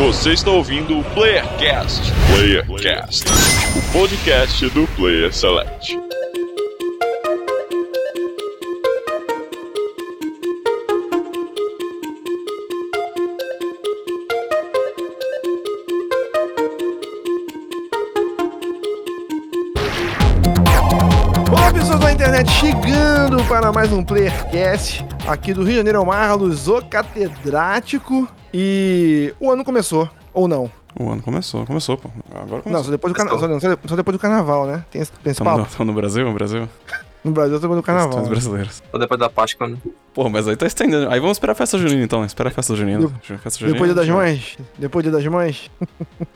Você está ouvindo o Playercast. Playercast, o podcast do Player Select. Olá pessoas da internet, chegando para mais um Playercast aqui do Rio de Janeiro, Marlos, o catedrático. E o ano começou, ou não? O ano começou, começou, pô. Agora Não, começou. só depois do, carna... só, não, só só depois do carnaval, né? Tem esse, tem esse no, papo. tamo no Brasil, no Brasil? No Brasil, só depois do carnaval. Questões né? brasileiras. Ou depois da Páscoa, né? Pô, mas aí tá estendendo. Aí vamos esperar a festa junina então. Espera a festa junina. Festa junina. Depois do Dia das Mães? Depois do Dia das Mães?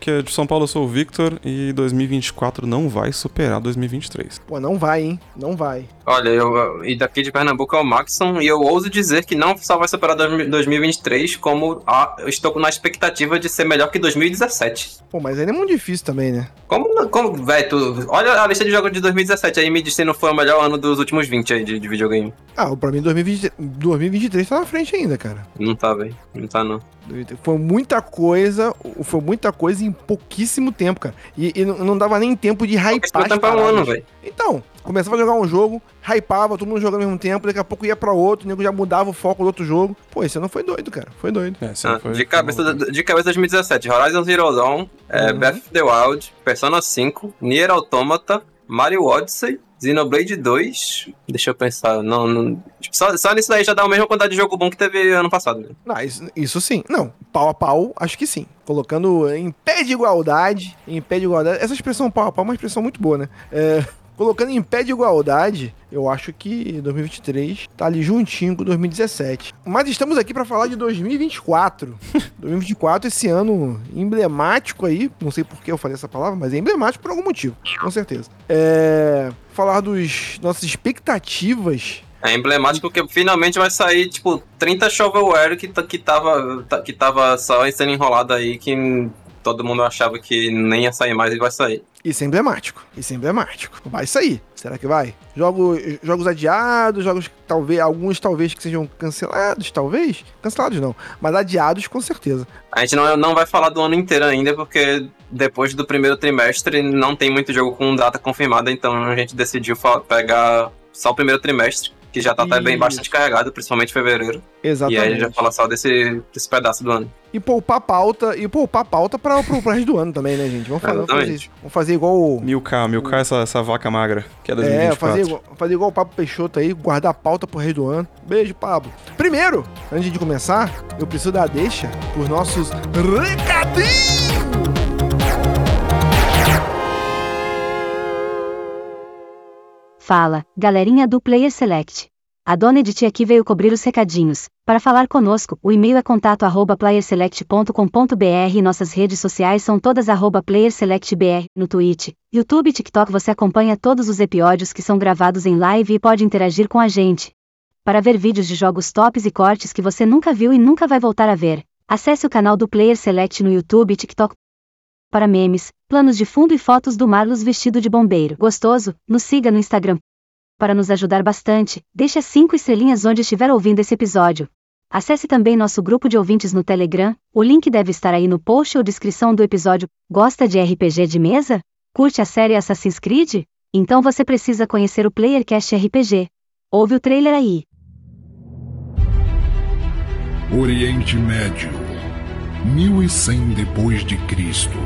Que de São Paulo eu sou o Victor e 2024 não vai superar 2023. Pô, não vai, hein? Não vai. Olha, eu, e daqui de Pernambuco é o Maxon, e eu ouso dizer que não só vai superar 2023, como a- eu estou na expectativa de ser melhor que 2017. Pô, mas ainda é muito difícil também, né? Como, como velho, tu, olha a lista de jogos de 2017 aí me diz se não foi o melhor ano dos últimos 20 aí de, de videogame. Ah, pra mim 2020, 2023 tá na frente ainda, cara. Não tá, velho. Não tá, não. Foi muita coisa, foi muita coisa em pouquíssimo tempo, cara. E, e não não dava nem tempo de hypar tempo é um ano, velho. Então, começava a jogar um jogo, hypava, todo mundo jogando ao mesmo tempo, daqui a pouco ia pra outro, o nego já mudava o foco do outro jogo. Pô, esse ano foi doido, cara. Foi doido. É, Ah, foi- de, cabeça, de cabeça 2017, Horizon Zero Dawn, é, Uhum. Breath of the Wild, Persona 5, Nier Automata, Mario Odyssey, Xenoblade 2. Deixa eu pensar, não. não tipo, só, só nisso daí já dá a mesma quantidade de jogo bom que teve ano passado. né? Isso, isso sim. Não, pau a pau, acho que sim. Colocando em pé de igualdade, em pé de igualdade. Essa expressão pau a pau é uma expressão muito boa, né? É, colocando em pé de igualdade, eu acho que 2023 tá ali juntinho com 2017. Mas estamos aqui pra falar de 2024. 2024, esse ano emblemático aí. Não sei por que eu falei essa palavra, mas é emblemático por algum motivo, com certeza. É. Falar dos nossas expectativas É emblemático porque finalmente vai sair, tipo, 30 shovelware que, tá- que, tava, tá- que tava só sendo enrolado aí, que todo mundo achava que nem ia sair mais e vai sair. Isso é emblemático. Isso é emblemático. Vai sair. Será que vai? Jogo, jogos adiados, jogos talvez, alguns talvez que sejam cancelados, talvez. Cancelados não, mas adiados com certeza. A gente não, não vai falar do ano inteiro ainda, porque depois do primeiro trimestre não tem muito jogo com data confirmada, então a gente decidiu pegar só o primeiro trimestre, que já tá bem Isso. bastante carregado, principalmente em fevereiro. E Exatamente. aí a gente vai falar só desse, desse pedaço do ano. E poupar pauta, e poupar pauta para pro, pro resto do ano também, né, gente? Vamos fazer, vamos fazer isso. Vamos fazer igual o Mil K, mil K essa, essa vaca magra, que é É, 2024. fazer igual, fazer igual o Pablo Peixoto aí, guardar a pauta pro resto do ano. Beijo, Pablo. Primeiro, antes de começar, eu preciso dar a deixa pros nossos recadinhos. Fala, galerinha do Player Select. A dona Edith aqui veio cobrir os recadinhos. Para falar conosco, o e-mail é contato arroba playerselect.com.br e nossas redes sociais são todas arroba playerselectbr, no Twitch, YouTube e TikTok você acompanha todos os episódios que são gravados em live e pode interagir com a gente. Para ver vídeos de jogos tops e cortes que você nunca viu e nunca vai voltar a ver, acesse o canal do Player Select no YouTube e TikTok para memes, planos de fundo e fotos do Marlos vestido de bombeiro. Gostoso? Nos siga no Instagram. Para nos ajudar bastante, deixe as 5 estrelinhas onde estiver ouvindo esse episódio. Acesse também nosso grupo de ouvintes no Telegram, o link deve estar aí no post ou descrição do episódio. Gosta de RPG de mesa? Curte a série Assassin's Creed? Então você precisa conhecer o Playercast RPG. Ouve o trailer aí. Oriente Médio, 1100 depois de Cristo.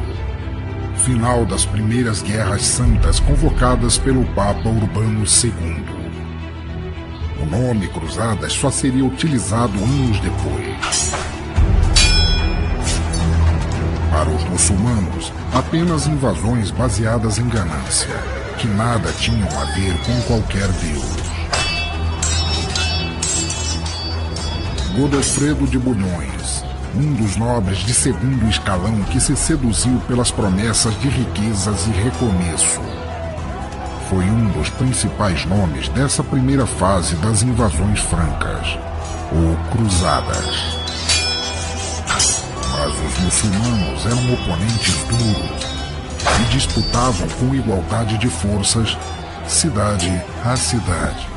Final das primeiras guerras santas convocadas pelo Papa Urbano II. O nome Cruzadas só seria utilizado anos depois. Para os muçulmanos, apenas invasões baseadas em ganância, que nada tinham a ver com qualquer Deus. Godofredo de Bulhões, um dos nobres de segundo escalão que se seduziu pelas promessas de riquezas e recomeço. Foi um dos principais nomes dessa primeira fase das invasões francas, ou Cruzadas. Mas os muçulmanos eram oponentes duros e disputavam com igualdade de forças, cidade a cidade.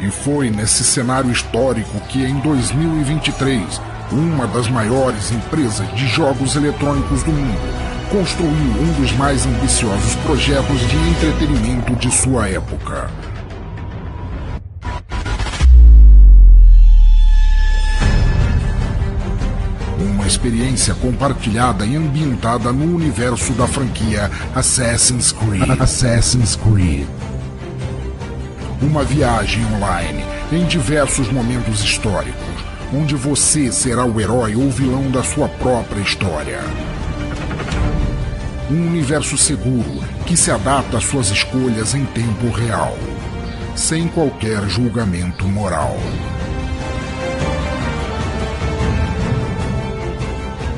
E foi nesse cenário histórico que, em 2023, uma das maiores empresas de jogos eletrônicos do mundo, construiu um dos mais ambiciosos projetos de entretenimento de sua época. Uma experiência compartilhada e ambientada no universo da franquia Assassin's Creed. Assassin's Creed. Uma viagem online em diversos momentos históricos, onde você será o herói ou vilão da sua própria história. Um universo seguro que se adapta às suas escolhas em tempo real, sem qualquer julgamento moral.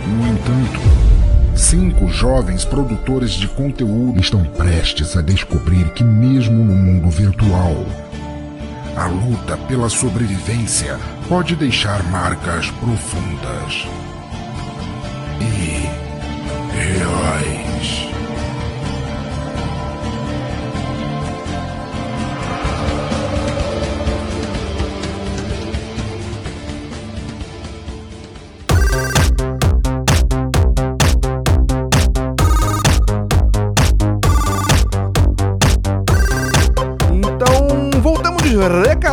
No entanto, cinco jovens produtores de conteúdo estão prestes a descobrir que, mesmo no mundo virtual, a luta pela sobrevivência pode deixar marcas profundas.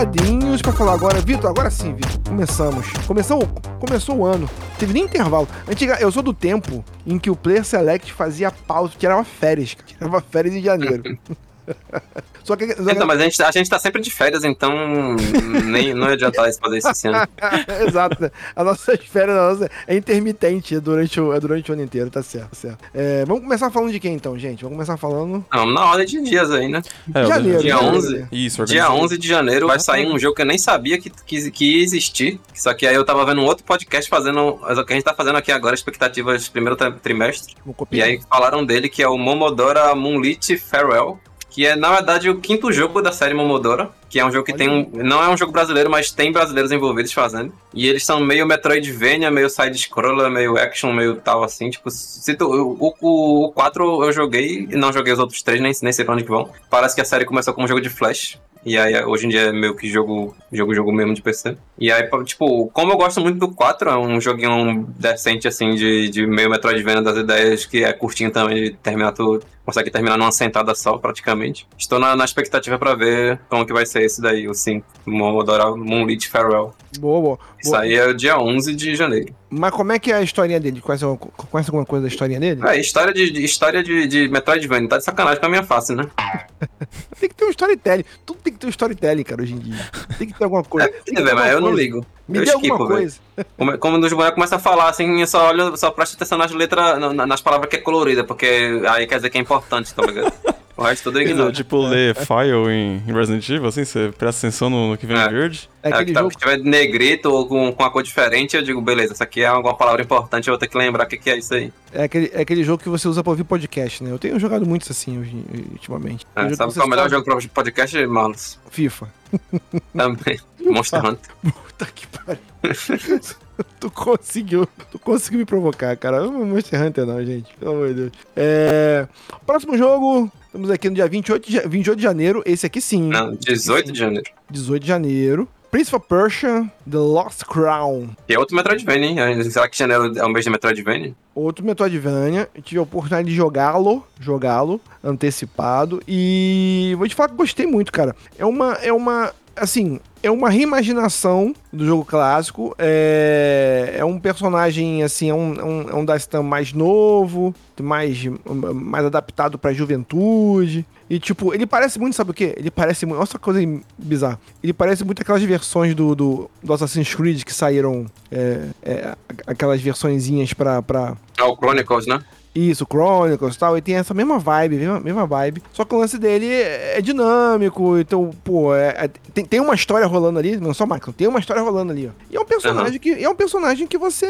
Recadinhos pra falar agora. Vitor, agora sim, Vitor. Começamos. Começou, começou o ano. Teve nem intervalo. Antiga, eu sou do tempo em que o Player Select fazia pausa, tirava férias. Tirava férias em janeiro. só que. Só que Então, mas a gente, a gente tá sempre de férias, então nem, não ia adiantar fazer isso esse ano. Exato. né? A nossa férias a nossa é intermitente é durante, o, é durante o ano inteiro, tá certo. tá certo. É, vamos começar falando de quem então, gente? Vamos começar falando. Não, na ordem de dias aí, né? É, janeiro. dia janeiro. 11. Isso, Dia organizado. 11 de janeiro vai sair um jogo que eu nem sabia que, que, que ia existir. Só que aí eu tava vendo um outro podcast fazendo o que a gente tá fazendo aqui agora, expectativas do primeiro tri- trimestre. E aí falaram dele que é o Momodora Moonlit Farewell, que é na verdade o quinto jogo da série Momodora, que é um jogo que tem um, não é um jogo brasileiro, mas tem brasileiros envolvidos fazendo. E eles são meio Metroidvania, meio side scroller, meio action, meio tal assim, tipo, se tu, o, o, o 4 eu joguei e não joguei os outros três, nem, nem sei pra onde que vão. Parece que a série começou como um jogo de flash. E aí, hoje em dia é meio que jogo, jogo, jogo mesmo de PC. E aí, tipo, como eu gosto muito do 4, é um joguinho decente, assim, de, de meio Metroidvania das ideias, que é curtinho também, de terminar tudo. Consegue terminar numa sentada só, praticamente. Estou na, na expectativa pra ver como que vai ser esse daí, o 5. Momodora Moonlit Farewell. Boa, boa. Isso boa. aí é o dia 11 de janeiro. Mas como é que é a historinha dele? Conhece, alguma- conhece alguma coisa da historinha dele? É, história de, história de, de Metroidvania. Tá de sacanagem com a minha face, né? Tem que ter um storytelling. Tudo tem que ter um storytelling, cara, hoje em dia. Tem que ter alguma coisa. É, Tem é, mas alguma eu não coisa. ligo. Me eu dê alguma esquipo, velho. coisa. Como, como os bonecos começam a falar assim, eu só olho, só presto atenção nas letras, na- nas palavras que é colorida, porque aí quer dizer que é importante, tá ligado? O resto Então, ignoro. tipo, ler file em em Resident Evil, assim, você presta atenção no, no que vem É. verde. É aquele que, tá, jogo. que tiver negrito ou com, com a cor diferente, eu digo, beleza, essa aqui é alguma palavra importante, eu vou ter que lembrar o que, que é isso aí. É aquele, é aquele jogo que você usa pra ouvir podcast, né? Eu tenho jogado muitos assim hoje, ultimamente. É, sabe qual é o melhor jogo pra podcast, Malus? FIFA. Também. Monster Hunter. Puta que pariu. tu conseguiu. Tu conseguiu me provocar, cara. Não é Monster Hunter, não, gente. Pelo amor de Deus. É... Próximo jogo. Estamos aqui no dia 28 de, ja- 28 de janeiro. Esse aqui sim. Não, 18 de janeiro. 18 de janeiro. Prince of Persia, The Lost Crown. E é outro Metroidvania, hein? Será que janeiro é um mês de Metroidvania? Outro Metroidvania. Tive a oportunidade de jogá-lo, jogá-lo antecipado e vou te falar que gostei muito, cara. É uma é uma assim, é uma reimaginação do jogo clássico. É, é um personagem assim, é um, é um, é um Dastan mais novo, mais mais adaptado pra juventude. E, tipo, ele parece muito, sabe o quê? Ele parece muito. Essa coisa bizarra. Ele parece muito aquelas versões do, do, do Assassin's Creed que saíram. É, é, aquelas versõezinhas pra, pra. Ah, o Chronicles, né? Isso, Chronicles e tal. E tem essa mesma vibe, mesma, mesma vibe. Só que o lance dele é, é dinâmico. Então, pô, é- é- tem, tem uma história rolando ali. Não só Michael, tem uma história rolando ali, ó. E é um personagem que. É um personagem que você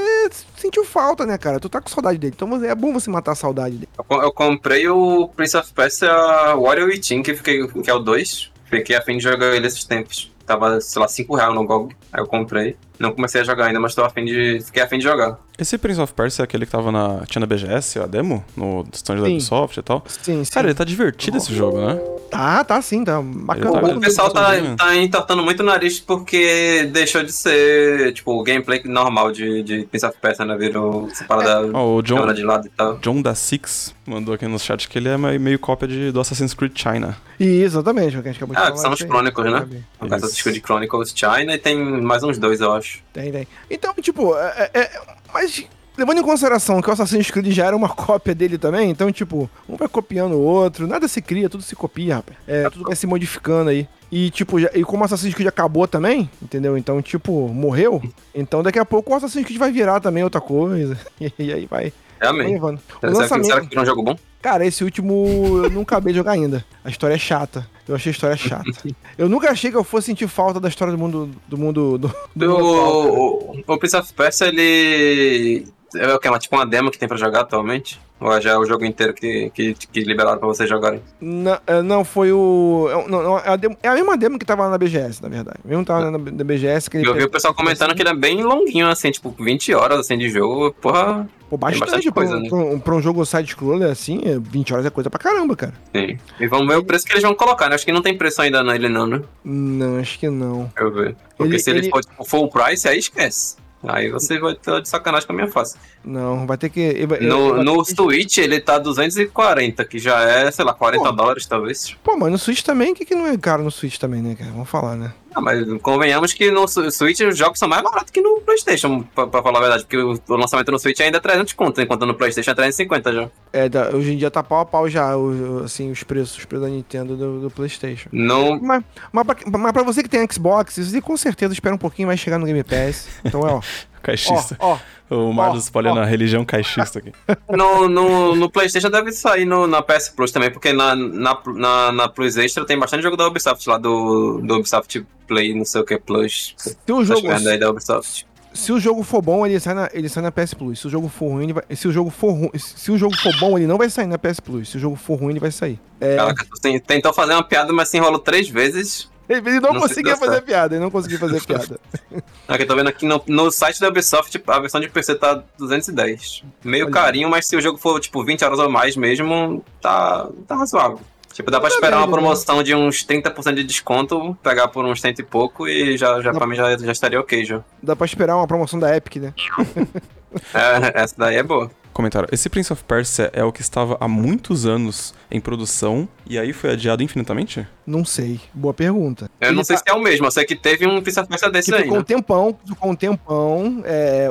sentiu falta, né, cara? Tu tá com saudade dele. Então é bom você matar a saudade dele. Eu, eu comprei o Prince of Persia Warrior Within, que, fiquei, que é o 2. Fiquei a fim de jogar ele esses tempos. Tava, sei lá, 5 reais no GOG. Aí eu comprei. Não comecei a jogar ainda, mas tô a fim de. Fiquei a fim de jogar. Esse Prince of Persia é aquele que tava na. Tinha na BGS, a demo? No stand da. Ubisoft e tal. Sim, sim. Cara, ele tá divertido esse jogo, né? Tá, tá sim, tá bacana. Tá- O pessoal tá, tá entortando muito o nariz porque deixou de ser, tipo, o gameplay normal de, de Prince of Persia, né? Virou essa parada Ó, o John, de lado e tal. John da Six mandou aqui no chat que ele é meio meio cópia de, do Assassin's Creed China. E, exatamente, o que a gente acabou de Ah, falar. que são os. Chronicles, né? Assassin's Creed Chronicles China e tem mais uns dois, eu acho. Tem, tem. Então, tipo, é, é- é- mas levando em consideração que o Assassin's Creed já era uma cópia dele também, então, tipo, um vai copiando o outro, nada se cria, tudo se copia, rapaz. É, tudo vai se modificando aí. E, tipo, já- e como o Assassin's Creed acabou também, entendeu? Então, tipo, morreu, então daqui a pouco o Assassin's Creed vai virar também outra coisa. E, aí vai, Realmente. O Será, que- lançamento- será que virou um jogo bom? Cara, esse último eu não acabei de jogar ainda. A história é chata. Eu achei a história chata. Eu nunca achei que eu fosse sentir falta da história do mundo do mundo do, do cara. O, o, Prince of Persia, ele. É o que? É tipo uma demo que tem pra jogar atualmente? Ou já é o jogo inteiro que, que, que liberaram pra vocês jogarem? Não, é, não, foi o. é, não, não, é, a demo- é a mesma demo que tava lá na BGS, na verdade. Mesmo que tava na, na BGS que ele. Eu vi o pessoal comentando que ele é bem longuinho, assim, tipo, 20 horas assim, de jogo. Porra, Pô, bastante, bastante pra, coisa, né? pra um, pra um jogo side-scroller assim, é 20 horas é coisa pra caramba, cara. sim. E vamos ver o preço que eles vão colocar, né? Acho que não tem preço ainda nele, não, né? Não, acho que não. Eu ver. Porque Ele- se ele, ele- for tipo, full price, aí esquece. Aí você vai estar de sacanagem com a minha face. Não, vai ter que. ele vai- ele No, no ter Switch ele tá 240, que já é, sei lá, 40 Pô. dólares talvez. Pô, mas no Switch também, o que, que não é caro no Switch também, né, cara? Vamos falar, né? Ah, mas convenhamos que no Switch os jogos são mais baratos que no PlayStation, pra, pra falar a verdade. Porque o, o lançamento no Switch ainda é 300 conto, enquanto no PlayStation é 350 já. É, hoje em dia tá pau a pau já, o- assim, os preços, os preços da Nintendo do, do PlayStation. Não. Mas, mas, pra, mas pra você que tem Xbox, você com certeza espera um pouquinho vai chegar no Game Pass. Então é, ó. ó, Caixista. ó. O Marlos ó, espalhando ó. a religião caixista aqui. No, no, no PlayStation deve sair no, na PS Plus também, porque na, na, na, na Plus Extra tem bastante jogo da Ubisoft lá, do, do Ubisoft Play, não sei o que, Plus. Se o jogo, aí da Ubisoft. se o jogo for bom, ele sai na, ele sai na PS Plus. Se o jogo for ruim, ele vai, se o jogo for ru- se o jogo for bom, ele não vai sair na PS Plus. Se o jogo for ruim, ele vai sair. É, Caraca, tentou fazer uma piada, mas se enrolou três vezes. Ele não, não conseguia fazer certo. piada, ele não conseguia fazer piada. Aqui, eu tô vendo aqui no, no site da Ubisoft, tipo, a versão de PC tá 210. Meio Olha. carinho, mas se o jogo for, tipo, 20 horas ou mais mesmo, tá, tá razoável. Tipo, dá pra Tá esperar uma né? promoção de uns 30% de desconto, pegar por uns 30 e pouco e já, já Dá- pra mim já, já estaria ok, já. Dá pra esperar uma promoção da Epic, né? É, essa daí é boa. Comentário. Esse Prince of Persia é o que estava há muitos anos em produção e aí foi adiado infinitamente? Não sei. Boa pergunta. Eu Ele não sei tá- se é o mesmo, eu sei que teve um Persia desse que aí, ficou um né? tempão, ficou um tempão é,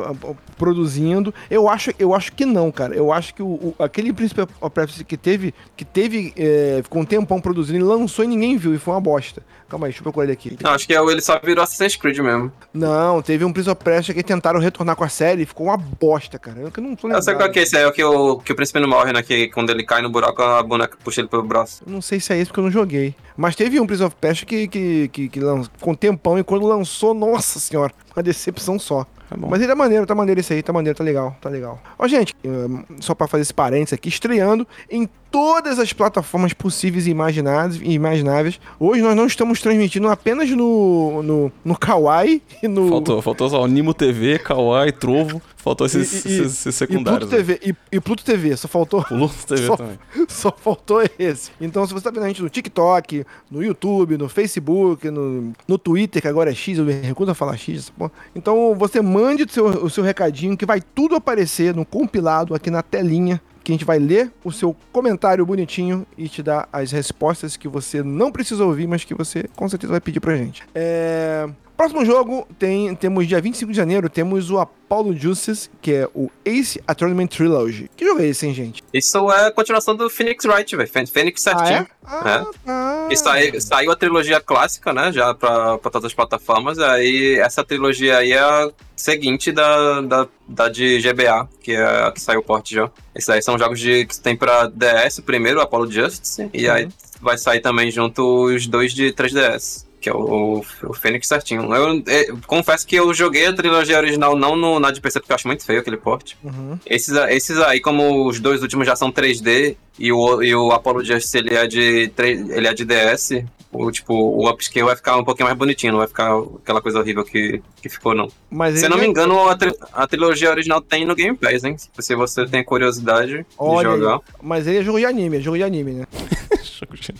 produzindo. Eu acho, eu acho que não, cara. Eu acho que o, o- aquele Príncipe Persia que teve, que teve, é, ficou um tempão produzindo, ele lançou e ninguém viu, e foi uma bosta. Calma aí, deixa eu procurar ele aqui. Não, acho que é o- ele só virou Assassin's Creed mesmo. Não, teve um Príncipe of Persia que tentaram retornar com a série e ficou uma bosta, cara. Eu que não tô Eu sei qual que é esse, é o que o, que o príncipe não morre, né? Que quando ele cai no buraco, a boneca puxa ele pelo braço. Não sei se é esse porque eu não joguei. Mas teve um Prince of Persia que, que, que, que lançou com tempão e quando lançou, nossa senhora, uma decepção só. Tá bom. Mas ele é maneiro, tá maneiro esse aí, tá maneiro, tá legal, tá legal. Ó, gente, hum, só pra fazer esse parênteses aqui, estreando em todas as plataformas possíveis e imagináveis, imagináveis. Hoje nós não estamos transmitindo apenas no, no, no Kawaii e no. Faltou, faltou só o Nimo TV, Kawaii, Trovo. Faltou esses, E- e- esses- esses E Pluto secundários. né? TV, e, e Pluto TV, só faltou. Pluto TV Só- também. Só faltou esse. Então, se você tá vendo a gente no TikTok, no YouTube, no Facebook, no, no Twitter, que agora é X, eu me recuso a falar X. Então, você mande o seu, o seu recadinho, que vai tudo aparecer no compilado aqui na telinha. Que a gente vai ler o seu comentário bonitinho e te dar as respostas que você não precisa ouvir, mas que você com certeza vai pedir pra gente. É. Próximo jogo, tem, temos dia 25 de janeiro, temos o Apollo Justice, que é o Ace Attorney Trilogy. Que jogo é esse, hein, gente? Isso é a continuação do Phoenix Wright, velho. Phoenix Ah, certinho. é? Ah, tá. E sai- saiu a trilogia clássica, né? Já pra, pra todas as plataformas. Aí essa trilogia aí é a seguinte da, da, da de GBA, que é a que saiu o porte já. Esses aí são jogos de, que tem pra DS primeiro, Apollo Justice. E aí vai sair também junto os dois de 3DS. Que é o, o Fênix certinho. Eu, eu confesso que eu joguei a trilogia original não no, na de PC, porque eu acho muito feio aquele porte. Uhum. Esses, esses aí, como os dois últimos já são 3D e o, e o Apollo Justice ele é de, 3 ele é de DS, o, tipo, o upscale vai ficar um pouquinho mais bonitinho, não vai ficar aquela coisa horrível que, que ficou, não. Mas Se eu não me é- engano, a, tri- a trilogia original tem no Game Pass, hein? Se você tem curiosidade Olha de aí. jogar. Mas ele é jogo de anime, é jogo de anime, né? Jogo de-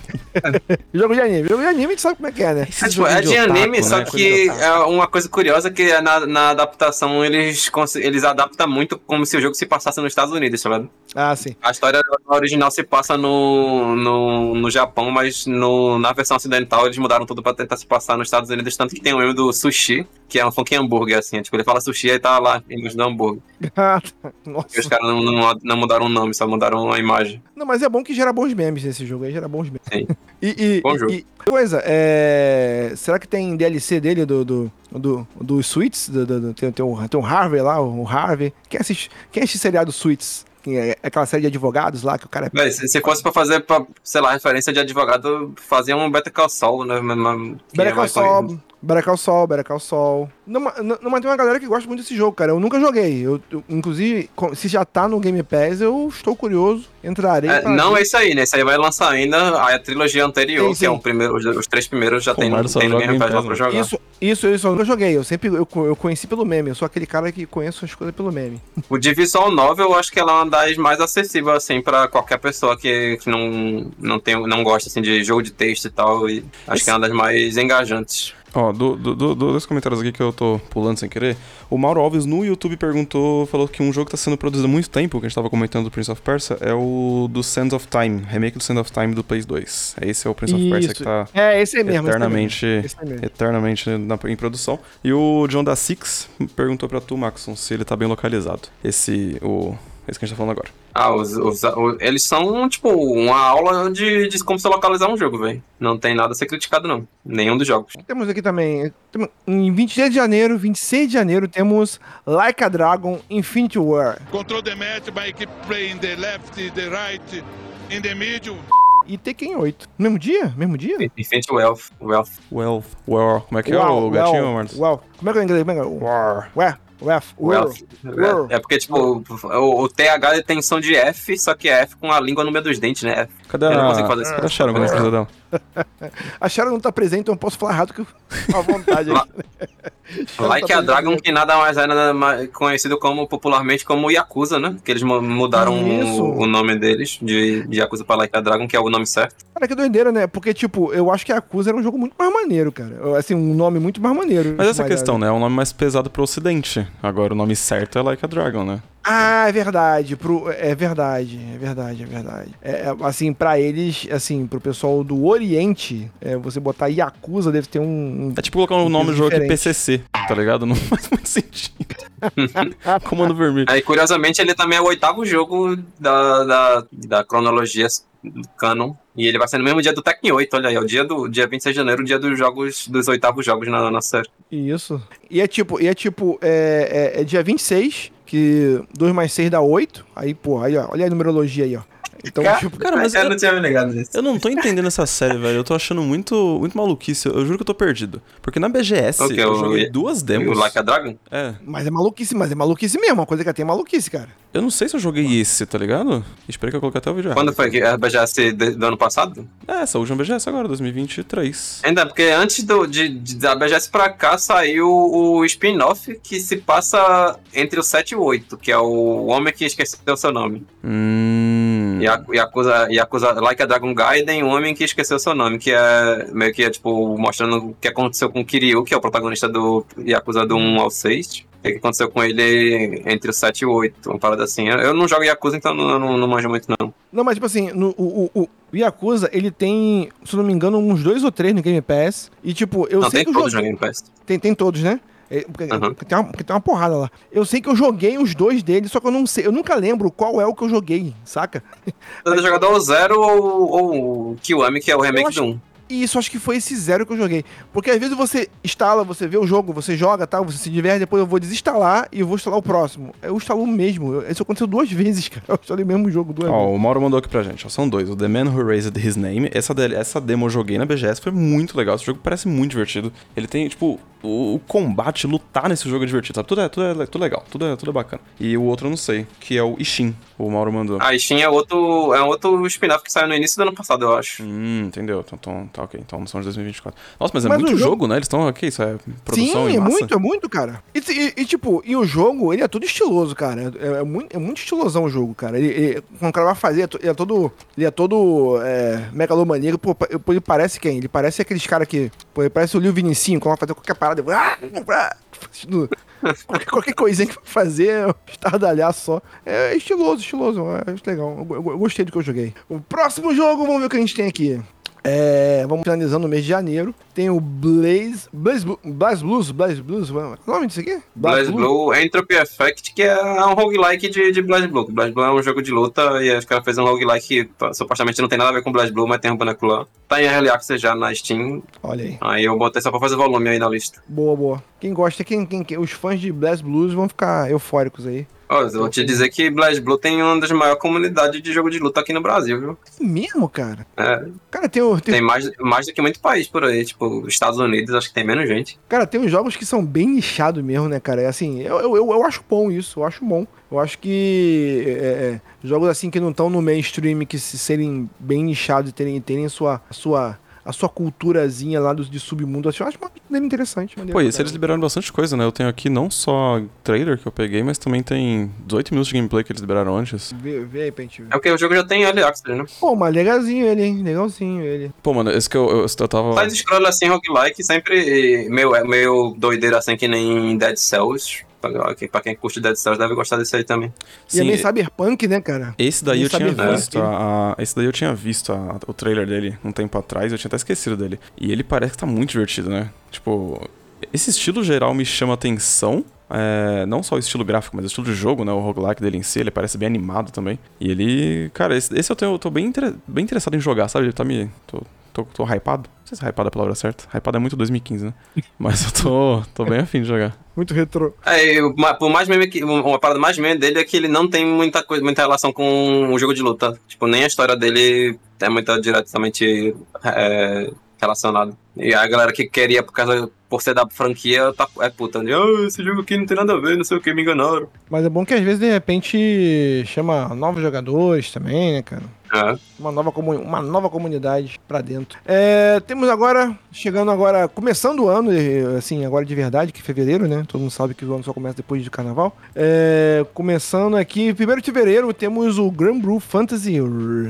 Jogo de anime. Jogo de anime a gente sabe como é que é, né? É, tipo, é joguinhos de otaku, anime, né? só que de é uma coisa curiosa que é na, na adaptação eles, eles adaptam muito como se o jogo se passasse nos Estados Unidos, tá ligado? Ah, sim. A história original se passa no, no, no Japão, mas no, na versão ocidental eles mudaram tudo pra tentar se passar nos Estados Unidos, tanto que tem o meme do sushi, que é um funky hambúrguer, assim. Tipo, ele fala sushi e tá lá embaixo do hambúrguer. Ah, tá. E os Nossa. caras não, não, não mudaram o nome, só mudaram a imagem. Não, mas é bom que gera bons memes esse jogo aí, gera bons memes. Sim. E, e, Bom jogo. e- coisa, é... será que tem DLC dele do, do, do, do Suits? Do, do- do- tem, tem, o, tem o Harvey lá, o Harvey. Quem assiste, quem assiste seriado Suits? Que É aquela série de advogados lá que o cara é Véi, se, se fosse pra fazer, pra, sei lá, referência de advogado, fazia um Better Call Saul, né? que é Better Call Saul. Better Call Saul, Better Call Saul. Não, não, não, mas tem uma galera que gosta muito desse jogo, cara. Eu nunca joguei. Eu, eu- inclusive, se já tá no Game Pass, eu estou curioso. Entrarei. É, não ver. é isso aí, né? Isso aí vai lançar ainda a trilogia anterior, Sim, que é sim. o primeiro, os, os três primeiros já Pô, tem, tem no Game Pass lá pra jogar. Isso, isso, isso, eu nunca joguei. Eu sempre eu, eu conheci pelo meme. Eu sou aquele cara que conheço as coisas pelo meme. O Visual Novel, eu acho que ela é uma das mais acessíveis, assim, pra qualquer pessoa que, que não, não, tem, não gosta, assim, de jogo de texto e tal. E acho Esse- que é uma das mais engajantes. Ó, do, do, do- dois comentários aqui que eu tô pulando sem querer. O Mauro Alves no YouTube perguntou, falou que um jogo que tá sendo produzido há muito tempo, que a gente tava comentando do Prince of Persia, é o do Sands of Time, remake do Sands of Time do Play 2. Esse é o Prince of Persia que Isso. tá É, esse aí mesmo. eternamente, Esse aí mesmo. eternamente na- em produção. E o John da Six perguntou pra tu, Maxon, se ele tá bem localizado. Esse, o, esse que a gente tá falando agora. Ah, os, os- eles são, tipo, uma aula de, de como se localizar um jogo, velho. Não tem nada a ser criticado, não. Nenhum dos jogos. Temos aqui também. Em 26 de janeiro, 26 de janeiro, temos Like a Dragon Infinity War. Control the match by keep playing the left, the right, in the middle. E Tekken 8. Mesmo dia? Mesmo dia? Infinity Wealth. Wealth. Wealth, War, como é que é o gatinho, Marcos? uau. Como é que é o inglês? Como é que é? War. Ué, Wealth. Wealth. É, é porque, tipo, o, o TH tem som de F, só que é F com a língua no meio dos dentes, né? F. Cadê não a, fazer cadê a Sharon quando precisa dela? A Sharon não tá presente, então eu posso falar errado que eu à vontade. Lá- aqui. Like a Dragon, que nada mais é nada mais conhecido como popularmente como Yakuza, né? Que eles mu- mudaram o, o nome deles de, de Yakuza pra Like a Dragon, que é o nome certo. Cara, que doideira, né? Porque, tipo, eu acho que Yakuza era um jogo muito mais maneiro, cara. Assim, um nome muito mais maneiro. Mas essa é questão, né? É um nome mais pesado pro ocidente. Agora o nome certo é Like a Dragon, né? Ah, é verdade. Pro, é verdade, é verdade, é verdade. É, é, assim, pra eles, assim, pro pessoal do Oriente, é, você botar Yakuza deve ter um. um- É tipo colocar o nome do jogo aqui. PCC, tá ligado? Não faz muito sentido. Comando vermelho. Aí, curiosamente, ele também é o oitavo jogo da, da, da cronologia canon. E ele vai ser no mesmo dia do Tekken 8, olha aí. É o dia do dia 26 de janeiro, o dia dos jogos, dos oitavos jogos na, na série. Isso. E é tipo, e é tipo, é, é, é dia 26, que 2 mais 6 dá 8. Aí, pô, aí, ó, olha a numerologia aí, ó. Então, Cara, tipo, Cara, mas eu eu, não tinha me ligado nisso. eu não tô entendendo essa série, velho. Eu tô achando muito, muito maluquice. Eu juro que eu tô perdido. Porque na BGS Ok, eu o- joguei duas O demos. Like a Dragon? É. mas é maluquice, mas é maluquice mesmo. Uma coisa que tem é maluquice, cara. Eu não sei se eu joguei esse, tá ligado? Espera que eu coloquei até o vídeo errado. Quando foi que a BGS do ano passado? É, essa última BGS agora, 2023. Ainda, porque antes do, de, de- da BGS pra cá saiu o spin-off que se passa entre o 7 e o 8, que é o Homem que Esqueceu o Seu Nome. Hum. E acusa, e acusa Like a Dragon Gaiden, o Homem que Esqueceu Seu Nome, que é meio que é, tipo, mostrando o que aconteceu com o Kiryu, que é o protagonista do Yakuza do 1 ao 6. O que aconteceu com ele entre o 7 e o 8, uma parada assim. Eu, não jogo Yakuza, então eu não, não manjo muito, não. Não, mas tipo assim, no, o, o, o Yakuza, ele tem, se eu não me engano, uns dois ou três no Game Pass. E tipo, eu não, sei tem que todos no joguei. Game Pass. Tem, tem todos, né? É, porque, porque tem uma, porque tem uma porrada lá. Eu sei que eu joguei os dois deles, só que eu não sei, eu nunca lembro qual é o que eu joguei, saca? Você jogador Zero ou, ou o Kiwami, que é o remake acho- do 1. E isso acho que foi esse zero que eu joguei. Porque às vezes você instala, você vê o jogo, você joga, tal, você se diverte, depois eu vou desinstalar e eu vou instalar o próximo. Eu instalo o mesmo. Eu- Isso aconteceu duas vezes, cara. Eu instalei o mesmo jogo duas vezes. Ó, o Mauro mandou aqui pra gente, ó, são dois. O The Man Who Raised His Name. Essa, essa demo eu joguei na BGS, foi muito legal. Esse jogo parece muito divertido. Ele tem, tipo, o, o combate, lutar nesse jogo é divertido, sabe? Tudo é, tudo é, tudo legal, tudo é, tudo é bacana. E o outro eu não sei, que é o Ishin, o Mauro mandou. A Steam é outro, é outro spin-off que saiu no início do ano passado, eu acho. Hum, entendeu? Então, então, tá tá ok. Então não são de 2024. Nossa, mas é Mas muito jogo, jogo- né? Eles estão aqui, isso é produção Sim, é muito, é muito, cara. E, e- e, tipo, e o jogo, ele é todo estiloso, cara. É, é muito, é muito estilosão o jogo, cara. Ele, ele- quando o cara vai fazer, ele é todo. Ele é todo é, megalomaníaco. Pô, ele parece quem? Ele parece aqueles caras que. Pô, ele parece o Liu Vinicinho, quando vai fazer qualquer parada. ele- Ah, qualquer, qualquer coisinha que fazer, é estardalhar só. É estiloso, estiloso. É legal. Eu, eu- eu gostei do que eu joguei. O próximo jogo, vamos ver o que a gente tem aqui. É, vamos finalizando o mês de janeiro. Tem o Blaze. Blaze, Blaze Blues? Blaze Blues? Qual o nome disso aqui? Blaze Blue Entropy Effect, que é um roguelike de, de Blaze Blue. Blaze Blue é um jogo de luta e os caras fez um roguelike que supostamente não tem nada a ver com Blaze Blue, mas tem um boneco lá. Tá em Early Access já na Steam, Olha aí. aí eu botei só pra fazer volume aí na lista. Boa, boa. Quem gosta, quem, quem, quem- os fãs de Blaze Blues vão ficar eufóricos aí. Ó, eu vou te dizer que Blaze Blue tem uma das maiores comunidades de jogo de luta aqui no Brasil, viu? É mesmo, cara? É, Cara, tem, o- tem, tem mais, mais do que muito país por aí, tipo, Estados Unidos, acho que tem menos gente. cara, tem uns jogos que são bem nichados mesmo, né, cara? É assim, eu, eu, eu, acho bom isso, eu acho bom. Eu acho que é, é, jogos assim que não estão no mainstream, que se serem bem nichados e terem, terem sua, a sua, a sua culturazinha lá do, de submundo, eu acho, eu acho maneiro interessante. maneiro Pô, e eles liberaram bastante coisa, né? Eu tenho aqui não só trailer que eu peguei, mas também tem 18 minutos de gameplay que eles liberaram antes. Vê, vê aí pra gente ver. É porque o jogo já tem Early Access, né? Pô, mas legalzinho ele, hein? Legalzinho ele. Pô, mano, esse que eu, eu, eu tava. Faz scroll assim, roguelike, sempre meio, meio doideira assim que nem Dead Cells. Pra quem curte Dead Cells deve gostar desse aí também. E é meio cyberpunk, né, cara? Esse daí eu tinha visto, a, a- esse daí eu tinha visto a- o trailer dele um tempo atrás, eu tinha até esquecido dele. E ele parece que tá muito divertido, né? Tipo, esse estilo geral me chama atenção. é, não só o estilo gráfico, mas o estilo de jogo, né? O roguelike dele em si, ele parece bem animado também. E ele. Cara, esse, esse eu, tenho, eu tô bem, inter- bem interessado em jogar, sabe? Ele tá me. Tô, tô, tô hypado. Não sei se hypado é a palavra certa. Hypado é muito 2015, né? Mas eu tô, tô bem afim de jogar. Muito retrô. É, eu- por mais meme que. Uma parada mais meme dele é que ele não tem muita coisa, muita relação com o jogo de luta. Tipo, nem a história dele é muito diretamente é, relacionada. E a galera que queria por causa por ser da franquia tá, é puta. né? Ah, esse jogo aqui não tem nada a ver, não sei o que, me enganaram. Mas é bom que às vezes, de repente, chama novos jogadores também, né, cara? É. Uma nova, uma nova comunidade pra dentro. É, temos agora, chegando agora, começando o ano, assim, agora de verdade, que é fevereiro, né? Todo mundo sabe que o ano só começa depois de carnaval. É, começando aqui, 1 de fevereiro, temos o Grand Blue Fantasy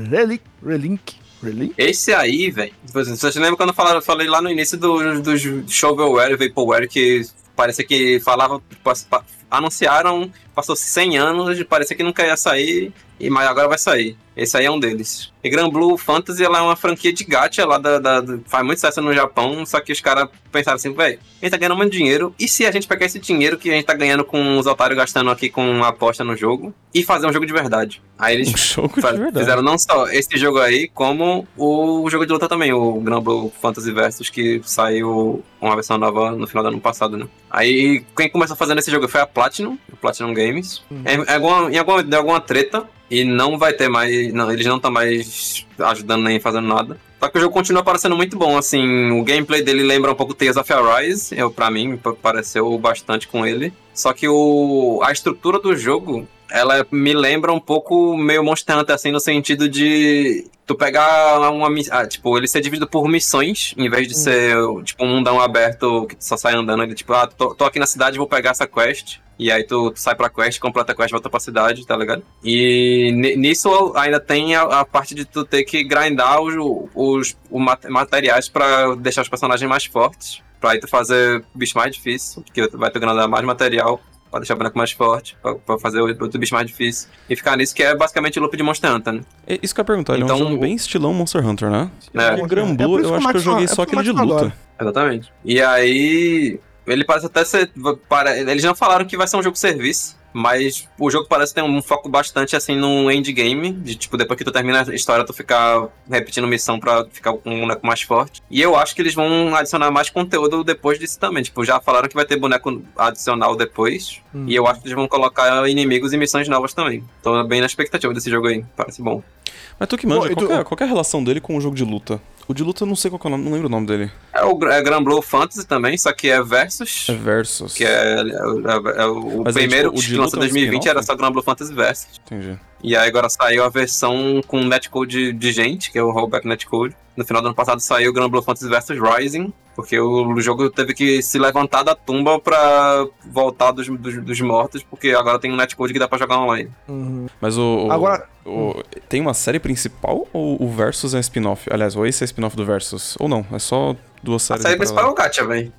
Relic. Relink. Relink? Esse aí, velho. Vocês lembram quando eu falei lá no início do, do Shovelware e Vaporware que parecia que falava. pa- Anunciaram, passou 100 anos, parecia que nunca ia sair, e, mas agora vai sair. Esse aí é um deles. E Grand Blue Fantasy ela é uma franquia de gacha lá da, da- faz muito sucesso no Japão, só que os caras pensaram assim, velho, a gente tá ganhando muito dinheiro, e se a gente pegar esse dinheiro que a gente tá ganhando com os otários gastando aqui com aposta no jogo, e fazer um jogo de verdade? Aí eles Um jogo Fa- de verdade. Fizeram não só esse jogo aí, como o jogo de luta também, o Grand Blue Fantasy Versus, que saiu uma versão nova no final do ano passado, né? Aí quem começou fazendo esse jogo foi a Platinum, a Platinum Games. É, é alguma, em alguma, deu alguma treta e não vai ter mais. Não, eles não estão mais ajudando nem fazendo nada. Só que o jogo continua parecendo muito bom, assim, o gameplay dele lembra um pouco Tales of Arise, eu, pra mim, pa- pareceu bastante com ele. Só que o, a estrutura do jogo, ela me lembra um pouco meio Monster Hunter, assim, no sentido de tu pegar uma missão. Ah, tipo, ele ser dividido por missões, em vez de ser, tipo, um mundão aberto que tu só sai andando. Ele, tipo, ah, tô, tô aqui na cidade, vou pegar essa quest. E aí tu, tu sai pra quest, completa a quest, volta pra cidade, tá ligado? E ni- nisso ainda tem a, a parte de tu ter que grindar os, os, os mat- materiais pra deixar os personagens mais fortes. Pra aí tu fazer o bicho mais difícil, que vai tu grindar mais material pra deixar o boneco mais forte, pra, pra fazer o outro bicho mais difícil. E ficar nisso que é basicamente o loop de Monster Hunter, né? É Isso que eu ia perguntar, ele é Então, um jogo o- bem estilão Monster Hunter, né? É. O Gran É eu acho que eu joguei é só aquele de luta. adora. Exatamente. E aí. Ele parece até ser. Para, eles não falaram que vai ser um jogo serviço, mas o jogo parece ter um foco bastante assim no endgame. De tipo, depois que tu termina a história, tu ficar repetindo missão pra ficar com um boneco mais forte. E eu acho que eles vão adicionar mais conteúdo depois disso também. Tipo, já falaram que vai ter boneco adicional depois. Hum. E eu acho que eles vão colocar inimigos e missões novas também. Tô bem na expectativa desse jogo aí. Parece bom. Mas tu que manja, Pô, tu- qual, que é, qual é a relação dele com o jogo de luta? O de luta eu não sei qual é o nome, não lembro o nome dele. É o é Grand Blue Fantasy também, só que é Versus. É Versus. Que é, é- é- é o Mas aí, primeiro tipo, o de que lançou é em um 2020 era só Grand Blue Fantasy Versus. Entendi. E aí agora saiu a versão com netcode de gente, que é o rollback netcode. No final do ano passado saiu o Grand Blue Fantasy vs Rising, porque o jogo teve que se levantar da tumba pra voltar dos, dos, dos mortos, porque agora tem um netcode que dá pra jogar online. Uhum. Mas o. o- Agora- o- tem uma série principal ou o Versus é um spin-off? Aliás, ou esse é spin-off do Versus? Ou não? É só duas A séries. série em principal é o Gacha, velho.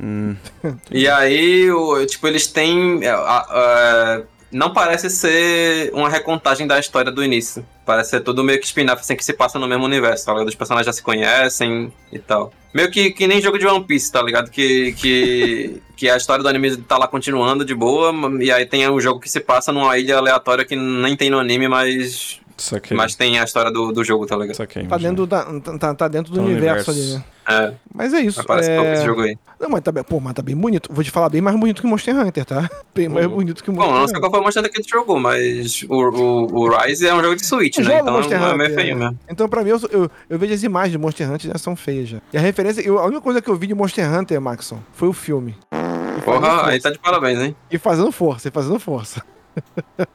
Hum, E aí, o- tipo, eles têm. é, a- a- não parece ser uma recontagem da história do início. Parece ser tudo meio que spin-off, assim, que se passa no mesmo universo, tá ligado? Os personagens já se conhecem e tal. Meio que, que nem jogo de One Piece, tá ligado? Que, que, que a história do anime tá lá continuando de boa, e aí tem um jogo que se passa numa ilha aleatória que nem tem no anime, mas, saquei. mas tem a história do, do jogo, tá ligado? Saquei. Tá dentro, da, tá, tá dentro do Tá universo, universo. ali, né? É, Mas é isso. parece é... esse jogo aí. Não, mas tá bem, pô, mas tá bem bonito. Vou te falar bem mais bonito que Monster Hunter, tá? Bem mais Uhum. bonito que Bom, Monster eu não Hunter. sei qual foi o Monster Hunter que tu jogou, mas o, o, o Rise é um jogo de Switch, Eu né? Então Monster é meio Hunter, feio é. mesmo. Então, pra mim, eu, eu, eu vejo as imagens de Monster Hunter já são feias já. E a referência, eu- a única coisa que eu vi de Monster Hunter, Maxon, foi o filme. Porra, aí tá de parabéns, hein? E fazendo força, e fazendo força.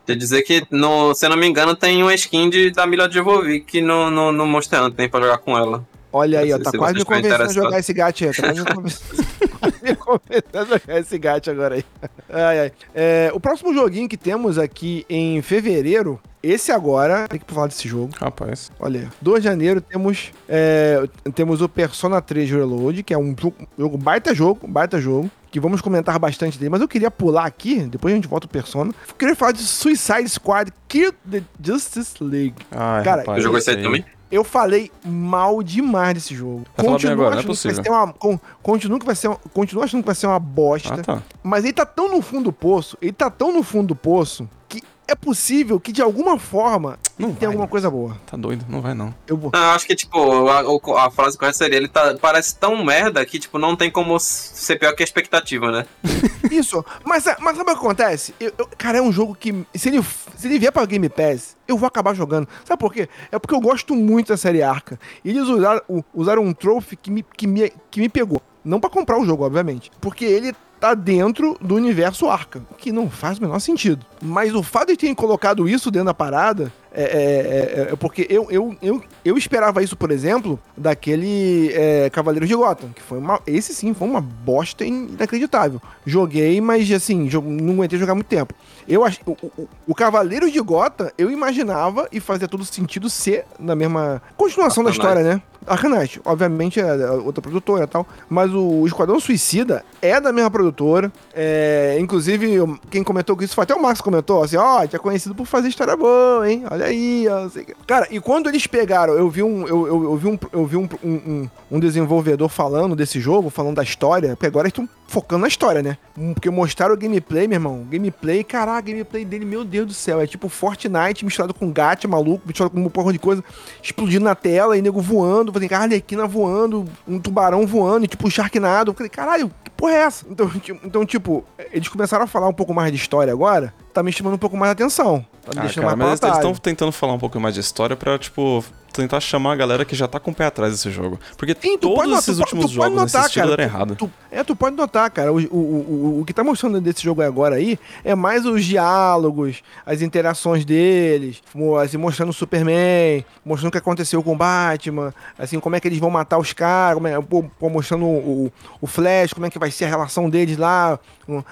Quer dizer que, no, se eu não me engano, tem uma skin de, da Mila Jovovich no, no, no Monster Hunter, tem pra jogar com ela. Olha aí, ó, tá se quase me convencendo a jogar esse gato aí. Tá quase me convencendo, a jogar esse gato agora aí. Ai, ai. É, o próximo joguinho que temos aqui em fevereiro, esse agora, tem que falar desse jogo. Rapaz. Olha aí. 2 de janeiro temos, é, temos o Persona 3 Reload, que é um jogo, jogo baita jogo, baita jogo, que vamos comentar bastante dele, mas eu queria pular aqui, depois a gente volta o Persona. Eu queria falar de Suicide Squad Kill the Justice League. Ai, Cara, rapaz, jogou esse aí também? Eu falei mal demais desse jogo. Vai agora, não é achando que vai possível. ser uma, con- continuo, que vai ser uma- continuo achando que vai ser uma bosta. Ah, tá. Mas ele tá tão no fundo do poço, ele tá tão no fundo do poço, é possível que de alguma forma Não tenha vai. alguma coisa boa. Tá doido, não vai não. Eu vou. Não, eu acho que, tipo, a, a frase correta seria, ele tá, parece tão merda que, tipo, não tem como ser pior que a expectativa, né? Isso, mas, mas sabe o que acontece? Eu- eu- cara, é um jogo que, se ele, se ele vier pra Game Pass, eu vou acabar jogando. Sabe por quê? É porque eu gosto muito da série Arca. E eles usaram, usaram um trophy que me, que, me, que me pegou. Não pra comprar o jogo, obviamente. Porque ele tá dentro do universo Arca, o que não faz o menor sentido. Mas o fato de terem colocado isso dentro da parada é, é- é- é porque eu, eu, eu, eu esperava isso, por exemplo, daquele é, Cavaleiro de Gotham, que foi uma. Esse sim foi uma bosta inacreditável. Joguei, mas assim, não aguentei jogar muito tempo. Eu. O, o, o Cavaleiro de Gotham, eu imaginava e fazia todo sentido ser na mesma continuação da Arcanite. história, né? Arcanite, obviamente é outra produtora e tal, mas o Esquadrão Suicida é da mesma produtora. É, inclusive, quem comentou isso foi até o Max comentou assim: ó, oh, é conhecido por fazer história boa, hein? Olha aí, ó. Cara, e quando eles pegaram, eu vi um, eu, eu, eu vi um, eu vi um, um, um- um desenvolvedor falando desse jogo, falando da história, porque agora estão focando na história, né? Porque mostraram o gameplay, meu irmão. Gameplay, caraca, gameplay dele, meu Deus do céu. É tipo Fortnite misturado com gato maluco, misturado com uma porra de coisa explodindo na tela e nego voando. Cara, Arlequina voando, um tubarão voando, e tipo Sharknado. Eu falei, caralho, que porra é essa? Então, ti- então, tipo, eles começaram a falar um pouco mais de história agora, tá me chamando um pouco mais a atenção. Tá me Ah, deixando cara, mais mas eles estão tentando falar um pouco mais de história pra, tipo, tentar chamar a galera que já tá com o pé atrás desse jogo. Porque Sim, todos esses últimos jogos nesse notar, estilo cara, deram tu- errado. tu- é, tu pode notar, cara. O, o, o, o que tá mostrando desse jogo agora aí é mais os diálogos, as interações deles, assim, mostrando o Superman, mostrando o que aconteceu com o Batman, assim, como é que eles vão matar os caras, como é- pô, mostrando o, o, o Flash, como é que vai ser a relação deles lá com,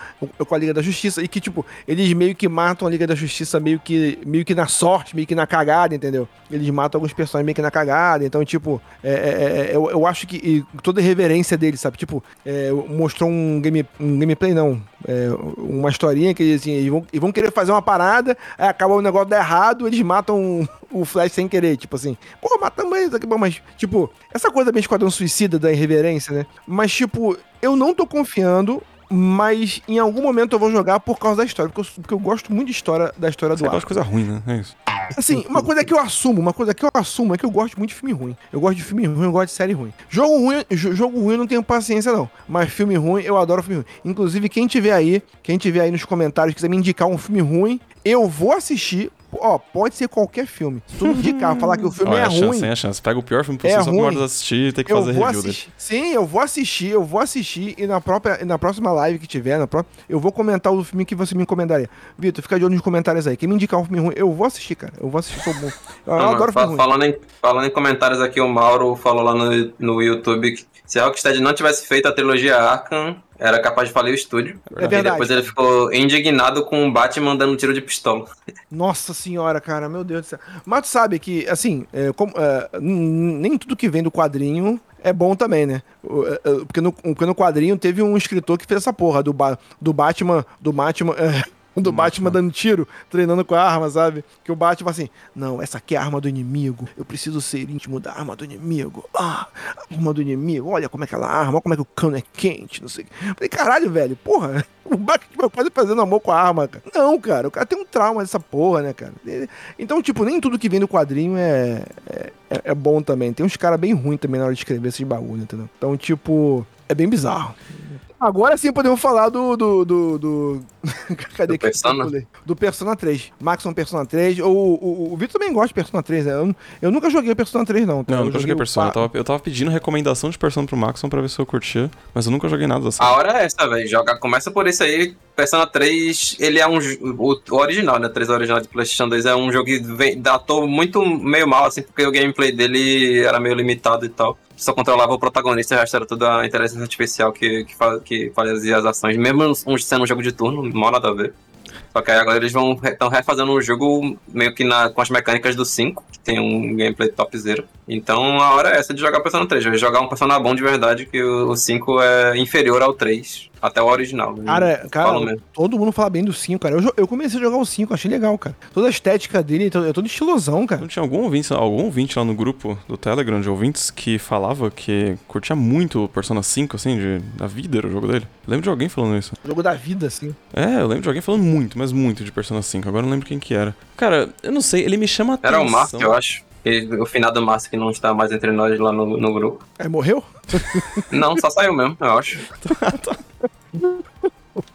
com a Liga da Justiça. E que, tipo, eles meio que matam a Liga da Justiça meio que, meio que na sorte, meio que na cagada, entendeu? Eles matam alguns personagens meio que na cagada. Então, tipo, é, é, é, eu, eu acho que toda a reverência deles, sabe? Tipo, é, mostrou um, game, um gameplay, não. é, uma historinha que assim, eles, vão, eles vão querer fazer uma parada, aí acaba o negócio dar errado, eles matam o Flash sem querer. Tipo assim, pô, matamos aqui, mas, tipo, essa coisa bem esquadrão suicida da irreverência, né? Mas, tipo, eu não tô confiando. Mas em algum momento eu vou jogar por causa da história, porque eu, porque eu gosto muito de história da história Você do gosta arco. de coisa ruim, né? É isso. Assim, uma coisa que eu assumo, uma coisa que eu assumo é que eu gosto muito de filme ruim. Eu gosto de filme ruim, eu gosto de série ruim. Jogo ruim, jo- jogo ruim eu não tenho paciência não, mas filme ruim eu adoro filme ruim. Inclusive quem tiver aí, quem tiver aí nos comentários quiser me indicar um filme ruim, eu vou assistir. Ó, pode ser qualquer filme. Se tu indicar, falar que o filme Olha é a chance, ruim. hein, a chance. Pega o pior filme É possível só pra ruim. assistir e ter que Eu fazer review dele. assistir. Sim, eu vou assistir, eu vou assistir e na própria na próxima live que tiver, na pró- eu vou comentar o filme que você me encomendaria. Vitor, fica de olho nos comentários aí. Quem me indicar um filme ruim, eu vou assistir, cara. Eu vou assistir, foi bom. Eu, Não, adoro fa- filme ruim. falando, em, falando em comentários aqui, o Mauro falou lá no, no YouTube que se a Rocksteady não tivesse feito a trilogia Arkham, era capaz de falir o estúdio. É E verdade. depois ele ficou indignado com o Batman dando um tiro de pistola. Nossa senhora, cara, meu Deus do céu. Mas tu sabe que, assim, é, como, é, nem tudo que vem do quadrinho é bom também, né? É, é, Porque no, porque no quadrinho teve um escritor que fez essa porra do, Ba- do Batman. Do Batman. é, do Batman dando tiro, treinando com a arma, sabe? Que o Batman assim, não, essa aqui é a arma do inimigo. Eu preciso ser íntimo da arma do inimigo. Ah, a arma do inimigo. Olha como é aquela arma, olha como é que o cano é quente, não sei. o quê. Falei, caralho, velho, porra, o Batman quase fazendo amor com a arma, cara. Não, cara, o cara tem um trauma dessa porra, né, cara? Então, tipo, nem tudo que vem do quadrinho é, é, é- é bom também. Tem uns caras bem ruins também na hora de escrever esses bagulho, entendeu? Então, tipo, é bem bizarro. Agora sim podemos falar do. do, do, do... Cadê Do que Persona? eu pulei? Do Persona 3. Maxon Persona 3. O, o, o Vitor também gosta de Persona 3, né? Eu, eu nunca joguei o Persona 3, não. tá? Não, eu nunca joguei o Persona. Eu pa- tava, eu tava pedindo recomendação de Persona pro Maxon pra ver se eu curtia, mas eu nunca joguei nada assim. A hora é essa, velho. Joga, começa por isso aí. Persona 3, ele é um. O, o original, né? 3 original de PlayStation 2 é um jogo que vem, datou muito meio mal, assim, porque o gameplay dele era meio limitado e tal. Só controlava o protagonista e o resto era tudo a inteligência artificial que, que, que fazia as ações. Mesmo sendo um jogo de turno, mal nada a ver. Só que agora eles vão estão refazendo o jogo meio que na, com as mecânicas do 5, que tem um gameplay topzera. Então a hora é essa de jogar Persona 3. Vai jogar um Persona bom de verdade, que o o 5 é inferior ao 3, até o original. Cara, cara, mesmo. todo mundo fala bem do 5, cara. Eu, eu comecei a jogar o 5, achei legal, cara. Toda a estética dele é todo estilosão, cara. Não tinha algum ouvinte, algum ouvinte lá no grupo do Telegram de ouvintes que falava que curtia muito o Persona 5, assim, de, da vida era o jogo dele. Eu lembro de alguém falando isso. Jogo da vida, assim. É, eu lembro de alguém falando muito, mas muito de Persona 5. Agora eu não lembro quem que era. Cara, eu não sei, ele me chama Era atenção. o Mark, eu acho. O finado Márcio que não está mais entre nós lá no, no grupo. Aí morreu? Não, só saiu mesmo, eu acho.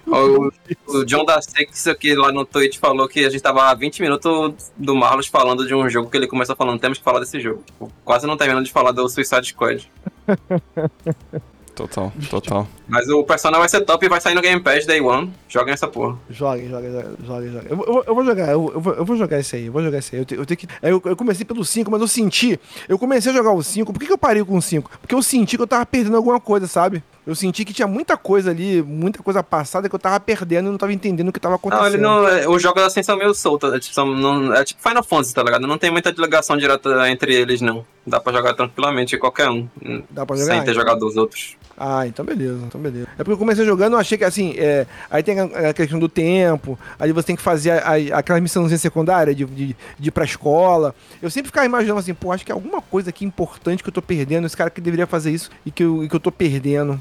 O, o John da Six aqui lá no Twitch falou que a gente tava há 20 minutos do Marlos falando de um jogo que ele começou falando, temos que falar desse jogo. Quase não terminando de falar do Suicide Squad. Total, total. Mas o Persona vai ser top e vai sair no Game Pass Day One. Joguem essa porra. Joga, joga, joga, joga. Eu, vou- eu eu vou jogar, eu, eu vou, eu vou jogar esse aí, eu vou jogar esse aí. Eu, te- eu tenho que. Eu, eu comecei pelo 5, mas eu senti. Eu comecei a jogar o 5. Por que, que eu parei com o 5? Porque eu senti que eu tava perdendo alguma coisa, sabe? Eu senti que tinha muita coisa ali, muita coisa passada que eu tava perdendo e não tava entendendo o que tava acontecendo. Não, ele não. é, Os jogos assim são meio soltos. É tipo, são- não- é tipo Final Fantasy, tá ligado? Não tem muita ligação direta entre eles, não. Dá pra jogar tranquilamente qualquer um. Dá pra jogar? Sem ter jogado os outros. Ah, então beleza, então beleza. É porque eu comecei jogando, eu achei que assim, é, aí tem a, a questão do tempo, aí você tem que fazer a, a, aquela missãozinha secundária de, de, de ir pra escola. Eu sempre ficava imaginando assim, pô, acho que é alguma coisa aqui importante que eu tô perdendo, esse cara que deveria fazer isso e que eu, e que eu tô perdendo.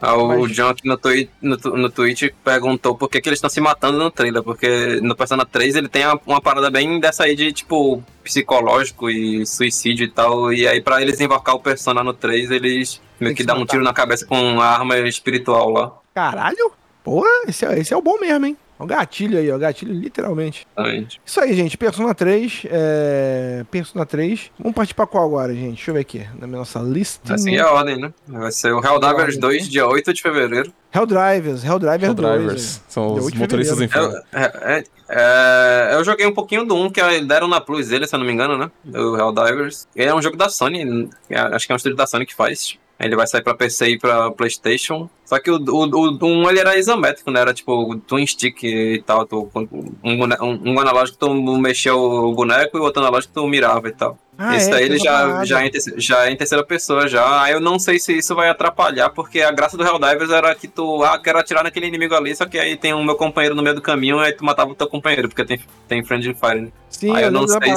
Ah, o Mas- John aqui no, twi no, no Twitch perguntou por que, que eles estão se matando no trailer. Porque no Persona 3 ele tem uma, uma parada bem dessa aí de tipo psicológico e suicídio e tal. E aí pra eles invocar o Persona no 3, eles meio que que dão um tiro na cabeça com uma arma espiritual lá. Caralho? Porra, esse é, esse é o bom mesmo, hein? É o gatilho aí, ó, gatilho literalmente. Exatamente. Isso aí, gente, Persona 3, é... Persona 3. Vamos partir pra qual agora, gente? Deixa eu ver aqui, na minha nossa lista. Assim é a ordem, né? Vai ser o Helldivers 2, dia 8 de fevereiro. Helldrivers, Helldriver 2. Drivers. São os 8 de motoristas em fevereiro. filme. É, é, é, eu joguei um pouquinho do 1 que deram na Plus dele, se eu não me engano, né? Do Helldivers. Ele é um jogo da Sony, é, acho que é um estúdio da Sony que faz. Ele vai sair pra PC e pra Playstation. Só que o, o, o, um ele era isométrico, né? Era tipo twin stick e tal. Tu, um, um, um analógico tu mexia o boneco e o outro analógico tu mirava e tal. Ah, Esse é, daí ele já, já, é em terceira, já é em terceira pessoa já. Aí eu não sei se isso vai atrapalhar, porque a graça do Helldivers era que tu, ah, quero atirar naquele inimigo ali, só que aí tem o meu companheiro no meio do caminho, aí tu matava o teu companheiro, porque tem, tem Friendly Fire, né? Sim, Aí eu não lembro da sei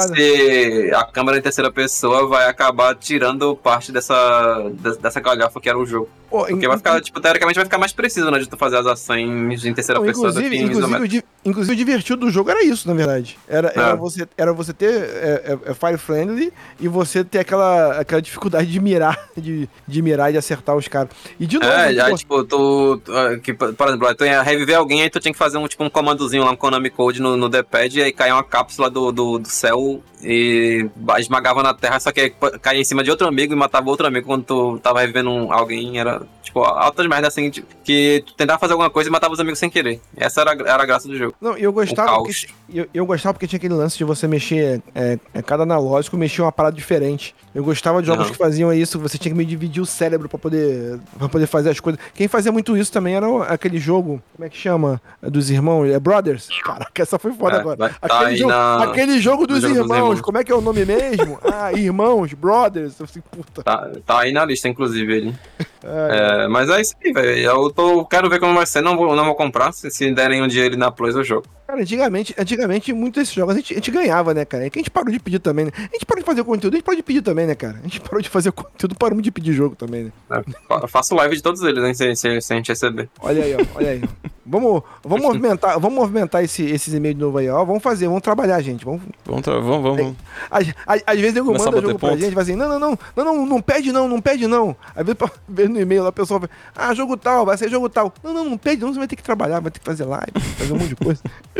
se a câmera em terceira pessoa vai acabar tirando parte dessa, de- dessa galhofa que era o jogo. Pô, Porque in- vai ficar, tipo, teoricamente vai ficar mais preciso, né? De tu fazer as ações em terceira Não, pessoa do inclusive, que em inclusive, o isométrico. di- inclusive, o divertido do jogo era isso, na verdade. Era, era, É. você, era você ter é, é, é Fire Friendly e você ter aquela, aquela dificuldade de mirar, de, de mirar e de acertar os caras. E de novo, É, já, tipo, tu, ah, que, por exemplo, tu ia reviver alguém, aí tu tinha que fazer um, tipo, um comandozinho lá, um Konami Code no, no D-pad, e aí caía uma cápsula do, do, do céu e esmagava na terra, só que caía em cima de outro amigo e matava outro amigo quando tu tava revivendo alguém, era, tipo, altas merdas assim, tipo, que tu tentava fazer alguma coisa e matava os amigos sem querer. Essa era, a- era a graça do jogo. Não, eu gostava porque, eu, eu gostava porque tinha aquele lance de você mexer, é, é, cada analógico mexia uma parada diferente. Eu gostava de jogos Aham. que faziam isso, você tinha que me dividir o cérebro pra poder, pra poder fazer as coisas. Quem fazia muito isso também era aquele jogo, como é que chama? Dos irmãos, é Brothers? Caraca, essa foi foda É, agora. tá Aquele, jogo, na- aquele jogo dos jogo dos irmãos, irmãos. como é que é o nome mesmo? ah, irmãos, Brothers. Eu assim, puta. Tá, tá aí na lista, inclusive, ele. É, É, mas é isso aí, velho. Eu tô, quero ver como vai ser, não vou, não vou comprar. Se, se derem um ele na Plus, eu jogo. Cara, antigamente, antigamente, muitos desses jogos a gente, a gente ganhava, né, cara? É que a gente parou de pedir também, né? A gente parou de fazer conteúdo, a gente parou de pedir também, né, cara? A gente parou de fazer conteúdo, paramos de pedir jogo também, né? É, fa- faço live de todos eles, hein, se, se, se a gente receber. Olha aí, ó, olha aí. Vamos, vamos movimentar, vamos movimentar esse, esses e-mails de novo aí, ó. Vamos fazer, vamos trabalhar, gente. Vamos, Vamos, tra- vamos, vamos, às, às, às vezes eu Começar mando a bater jogo pra ponto. gente, vai assim, não, não, não, não, não, não pede não, não pede não. Às vezes, pra- vez no e-mail lá, a pessoa vai, ah, jogo tal, vai ser jogo tal. Não, não, não pede não, você vai ter que trabalhar, vai ter que fazer live, fazer um monte de coisa.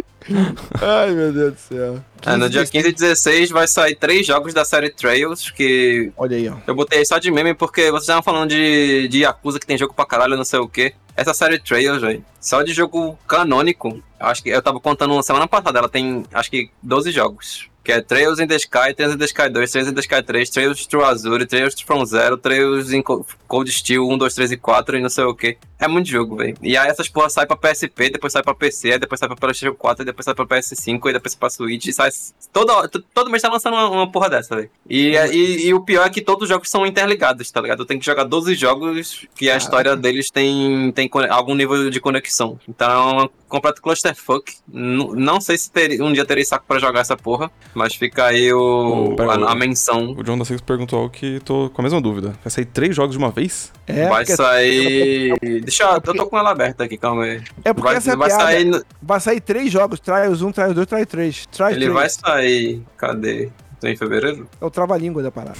Ai, meu Deus do céu. É, no dia 15 e 16 vai sair três jogos da série Trails, que Olha aí, ó. eu botei só de meme porque vocês estavam falando de, de Yakuza que tem jogo pra caralho, não sei o que. Essa série Trails, velho, só de jogo canônico, acho que eu tava contando na semana passada, ela tem acho que 12 jogos. Que é Trails in the Sky, Trails in the Sky 2, Trails in the Sky 3, Trails True Azure, Trails from Zero, Trails in Co- Cold Steel 1, 2, 3 e 4 e não sei o que. É muito jogo, velho. E aí essas porra saem pra PSP, depois sai pra PC, depois sai pra PlayStation 4, aí depois sai pra PS5, aí depois sai pra Switch, e sai... Todo, todo mês tá lançando uma, uma porra dessa, velho. E, e, e o pior é que todos os jogos são interligados, tá ligado? Tem que jogar 12 jogos que a história deles tem, tem algum nível de conexão. Então é completo clusterfuck. N- Não sei se ter- um dia terei saco pra jogar essa porra, mas fica aí o, pera, a, a menção. O John da Six perguntou algo que tô com a mesma dúvida. Vai sair três jogos de uma vez? É, vai sair. Deixa eu. Eu tô com ela aberta aqui, calma aí. é porque Vai, essa é vai piada. sair. Vai sair três jogos, Trials 1, Trials 2, Trials 3. Trials Ele 3. vai sair. Cadê? Tô em fevereiro? É o trava-língua da parada.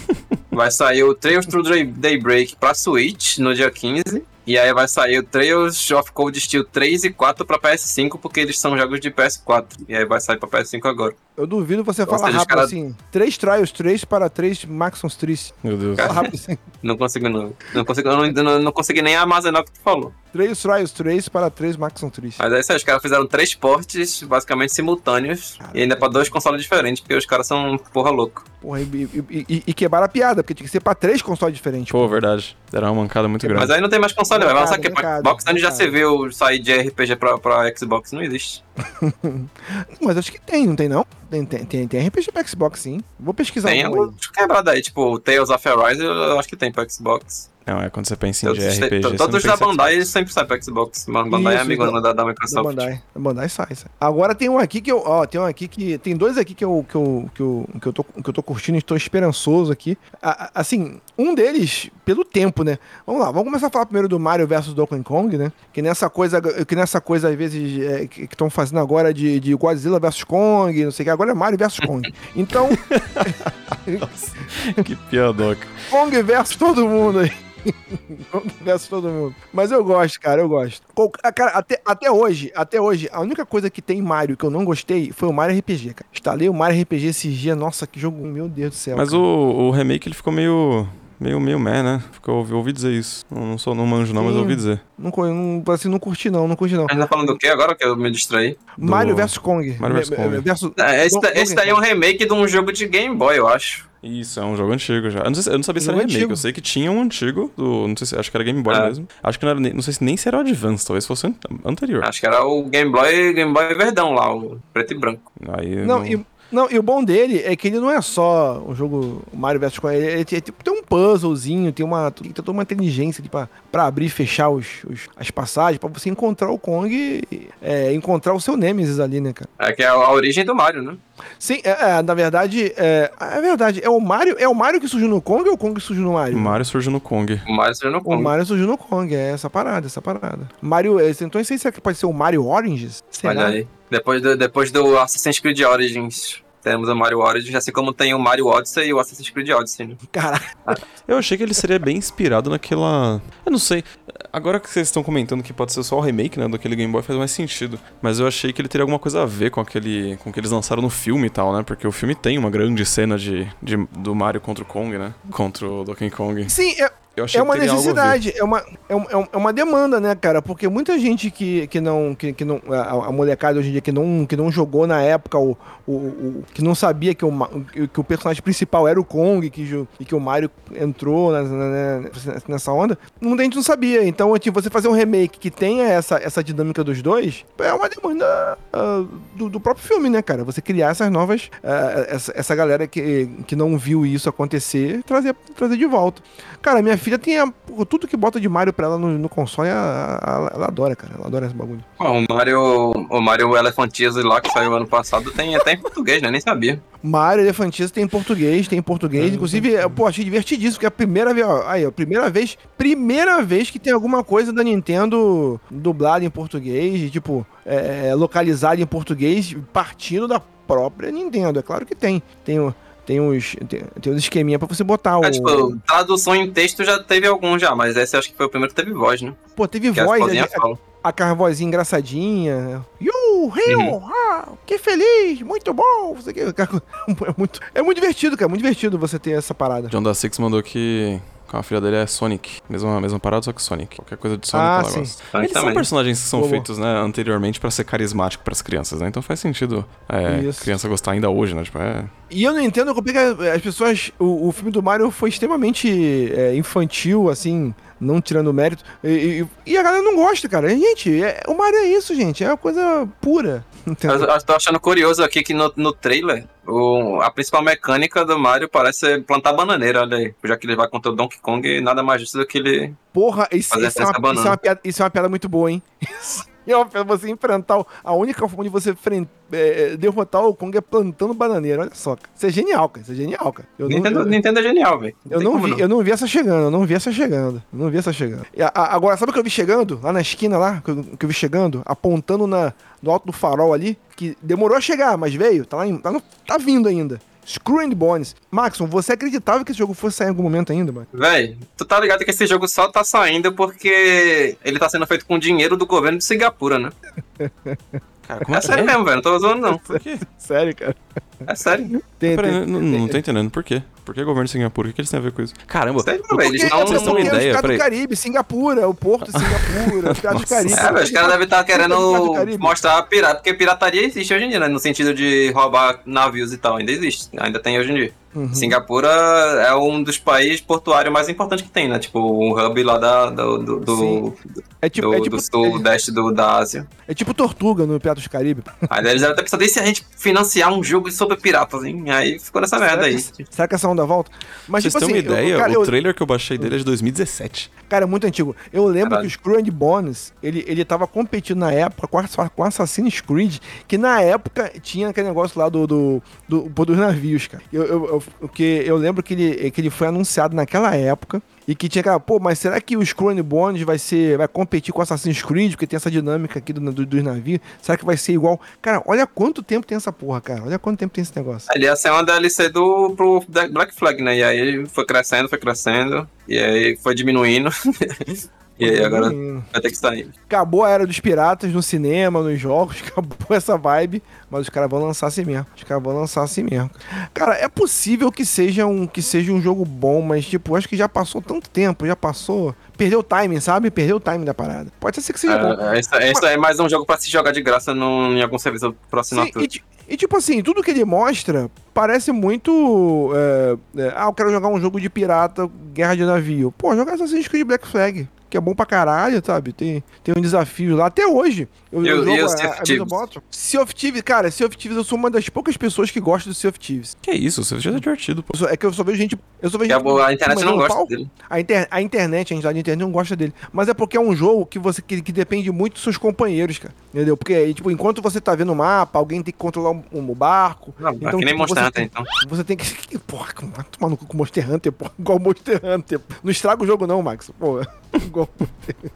Vai sair o Trails Through Day- Daybreak pra Switch no dia 15. E aí vai sair o Trails of Cold Steel 3 e 4 pra PS5, porque eles são jogos de PS4. E aí vai sair pra PS5 agora. Eu duvido você Ou falar seja, rápido cara- assim. Três Trials 3 para três Maxons 3. Meu Deus. Fala rápido assim. Não consigo não. Não consigo, eu não, não, não consegui nem armazenar o que tu falou. Três Trials 3 para três Maxon 3. Mas é isso aí, os caras fizeram três portes basicamente simultâneos. E ainda pra dois consoles diferentes, porque os caras são porra louco. Porra, e, e, e, e quebraram a piada, porque tinha que ser pra três consoles diferentes. Pô, verdade. Deram uma mancada muito grande. Mas aí não tem mais console, vai quê? Pra Mercado, Xbox? Onde já se viu sair de RPG pra, pra Xbox? Não existe. Mas acho que tem, não tem não? Tem, tem, tem, tem RPG pra Xbox sim. Vou pesquisar Tem um alguns quebrados aí, tipo Tales of Arise, eu acho que tem pra Xbox. Não, é quando você pensa em JRPG. você todos não os da Bandai eles sempre saem pra Xbox. Mas Bandai é Isso, amigona então, da, da Da Microsoft. Bandai. Da Bandai sai, sai. Agora tem um aqui que eu. Ó, tem um aqui que. Tem dois aqui que eu, que eu, que eu, que eu, tô, que eu tô curtindo e estou esperançoso aqui. A- a- assim, um deles, pelo tempo, né? Vamos lá, vamos começar a falar primeiro do Mario versus Donkey Kong, né? Que nessa coisa, que nessa coisa, às vezes, é, que estão fazendo agora de, de Godzilla versus Kong, não sei o que, agora é Mario versus Kong. Então, Que piadoca. Kong versus todo mundo aí. Kong versus todo mundo. Mas eu gosto, cara, eu gosto. Qual- a- Cara, até, até hoje, até hoje, a única coisa que tem em Mario que eu não gostei foi o Mario RPG, cara. Instalei o Mario RPG esses dias, nossa, que jogo, meu Deus do céu. Mas o, o remake ele ficou meio. Meio meio meh, né? Ficou, eu ouvi, ouvi dizer isso. Não, não sou não manjo não, mas eu ouvi dizer. Não, não, assim, não curti não, não curti não. A gente tá falando do que agora que eu me distraí? Do- Mario vs Kong. Mario vs Me- Kong. me- versus- É, esse, Donkey esse daí é um Kong. remake de um jogo de Game Boy, eu acho. Isso, é um jogo antigo já. Eu não, sei se- eu não sabia se era Jogo remake, antigo. eu sei que tinha um antigo, do, não sei se, acho que era Game Boy É. mesmo. Acho que não era, nem- não sei se nem se era o Advance, talvez fosse anterior. Acho que era o Game Boy, Game Boy Verdão lá, o preto e branco. Aí Não, não, e, Não, e o bom dele é que ele não é só um jogo Mario vs ele, ele, tem um puzzlezinho, tem uma, tem toda uma inteligência ali pra, pra abrir e fechar os, os- as passagens, pra você encontrar o Kong e é, encontrar o seu Nemesis ali, né, cara? É que é a origem do Mario, né? Sim, é, é, na verdade, é, é verdade, é o Mario, é o Mario que surgiu no Kong ou o Kong que surgiu no Mario? O Mario surgiu no Kong. O Mario surgiu no O Kong. Mario surgiu no Kong, é essa parada, essa parada. Mario, é, então isso aí será que pode ser o Mario Oranges? Olha aí. Depois do, depois do Assassin's Creed Origins, temos o Mario Origins, assim como tem o Mario Odyssey e o Assassin's Creed Odyssey, né? Caraca, Eu achei que ele seria bem inspirado naquela. Eu não sei. Agora que vocês estão comentando que pode ser só o remake, né? Daquele Game Boy faz mais sentido. Mas eu achei que ele teria alguma coisa a ver com aquele. com o que eles lançaram no filme e tal, né? Porque o filme tem uma grande cena de, de- do Mario contra o Kong, né? Contra o Donkey Kong. sim, Eu é uma necessidade, é uma, é, um- é é uma demanda, né, cara? Porque muita gente que, que não. Que, que não a, a molecada hoje em dia que não, que não jogou na época, o, o, o- que não sabia que o, que, o personagem principal era o Kong que, e que o Mario entrou na- na- nessa onda, muita gente não sabia. Então, tipo, você fazer um remake que tenha essa, essa dinâmica dos dois é uma demanda ah, do, do próprio filme, né, cara? Você criar essas novas. ah, essa, essa galera que, que não viu isso acontecer, trazer, trazer de volta. Cara, minha filha tem a, tudo que bota de Mario pra ela no, no console, ela, ela- ela adora, cara. Ela adora esse bagulho. Bom, o Mario, o Mario Elefantias lá, que saiu ano passado, tem até em português, né? Nem sabia. Mario Elefantista tem em português, tem em português. Inclusive, é, pô, achei divertidíssimo, porque é a primeira vez, ó, aí, ó, primeira vez, primeira vez que tem alguma coisa da Nintendo dublada em português, e, tipo, é, localizada em português, partindo da própria Nintendo. É claro que tem. Tem, o- tem uns, tem, tem uns esqueminha pra você botar o... É, tipo, tradução em texto já teve algum já, mas esse eu acho que foi o primeiro que teve voz, né? Pô, teve Que as voz, vozinhas a, falam. aquela vozinha engraçadinha. You, Rio, Uhum. ah, que feliz, muito bom. Aqui, cara, é, muito, é muito divertido, cara. É muito divertido você ter essa parada. John da Six mandou que com a filha dele é Sonic. Mesma, mesma parada, só que Sonic. Qualquer coisa de Sonic Ah, ela sim. gosta. Sonic Eles são também. personagens que são Boa. feitos, né, anteriormente pra ser carismático pras crianças, né? Então faz sentido é, Isso. criança gostar ainda hoje, né? Tipo, é. E eu não entendo como é que as pessoas. O, o filme do Mario foi extremamente é, infantil, assim, não tirando mérito. E, e- e a galera não gosta, cara. Gente, é- o Mario é isso, gente. É uma coisa pura. Entendeu? Eu, eu tô achando curioso aqui que no, no trailer, o- a principal mecânica do Mario parece ser plantar bananeira, olha aí. Já que ele vai contra o Donkey Kong, nada mais justo do que ele. Porra, isso, isso é uma, isso é uma piada, isso é uma piada muito boa, hein? Isso é uma piada você enfrentar. o- A única forma de você fren- é, derrotar o Kong é plantando bananeira. Olha só, cara. Isso é genial, cara. Isso é genial, cara. Eu não- Nintendo, eu- Nintendo é genial, velho. Eu não, vi, eu não vi essa chegando, eu não vi essa chegando. Eu não vi essa chegando. E a- agora, sabe o que eu vi chegando? Lá na esquina lá, que eu, que eu vi chegando, apontando na, no alto do farol ali, que demorou a chegar, mas veio, tá lá em- tá, no- tá vindo ainda. Screw and Bones. Maxon, você acreditava que esse jogo fosse sair em algum momento ainda, mano? Véi, tu tá ligado que esse jogo só tá saindo porque ele tá sendo feito com dinheiro do governo de Singapura, né? Cara, É é sério mesmo, velho. Não tô zoando, não. Por quê? Sério, cara. É sério. Tem, tem- não, não tô entendendo por quê. Por que o governo de Singapura? O que, que eles têm a ver com isso? Caramba, Sei lá, o- velho. Eles não. têm uma ideia, os do Caribe, Singapura, o porto de Singapura, os caras do Caribe. É, velho, os caras devem estar querendo mostrar pirata, porque pirataria existe hoje em dia, né? No sentido de roubar navios e tal, ainda existe, ainda tem hoje em dia. Uhum. Singapura é um dos países portuários mais importantes que tem, né? Tipo, um hub lá da, do, do, do. É tipo, do, é tipo, do sudeste do, da Ásia. é tipo Tortuga no Piratas do Caribe. Aí eles devem ter pensado, e se a gente financiar um jogo sobre piratas, hein? Aí ficou nessa merda aí. Será que essa onda volta? Mas, Vocês tipo têm uma assim, eu- ideia? cara, o eu- trailer que eu baixei dele é de 2017. Cara, é muito antigo. Eu lembro Caralho. que o Screw and Bones, ele, ele tava competindo na época com, a- com Assassin's Creed, que na época tinha aquele negócio lá do, do, do, pô, dos navios, cara. Eu, eu, eu, porque eu lembro que ele, que ele foi anunciado naquela época e que tinha aquela, pô, mas será que o and Bones vai ser, vai competir com Assassin's Creed, porque tem essa dinâmica aqui do, do- dos navios? Será que vai ser igual? Cara, olha quanto tempo tem essa porra, cara. Olha quanto tempo tem esse negócio. Ia ser uma DLC do pro Black Flag, né? E aí foi crescendo, foi crescendo, e aí foi diminuindo. e aí agora vai ter que sair. Acabou a era dos piratas no cinema, nos jogos, acabou essa vibe, mas os caras vão lançar assim mesmo. Os caras vão lançar assim mesmo. Cara, é possível que seja um que seja um jogo bom, mas tipo, acho que já passou tanto tempo, já passou, perdeu o timing, sabe? Perdeu o timing da parada. Pode ser que seja bom. É, esse, esse é mais um jogo pra se jogar de graça no, em algum serviço Sim, assinatura. e, ti- e, tipo assim, tudo que ele mostra parece muito. é, é, ah, eu quero jogar um jogo de pirata, guerra de navio. Pô, joga Assassin's Creed Black Flag. que é bom pra caralho, sabe? Tem, tem um desafio lá. Até hoje. Eu, E o- jogo e o a- Sea of a- Thieves? Sea of Thieves, cara, Sea of Thieves, eu sou uma das poucas pessoas que gostam do Sea of Thieves. Que isso, você já é divertido, pô. Eu É que eu só vejo gente. Eu só vejo a, gente a internet não gosta pau. dele. A, inter- a internet, a gente lá de internet não gosta dele. Mas é porque é um jogo que você que, que depende muito dos seus companheiros, cara. Entendeu? Porque aí, tipo, enquanto você tá vendo o mapa, alguém tem que controlar um, um barco. Não, Então, que nem tipo, Monster Hunter, então. Você tem que. Porra, tomar no cu com Monster Hunter, porra. Igual Monster Hunter. Não estraga o jogo, não, Max. Pô, Hunter.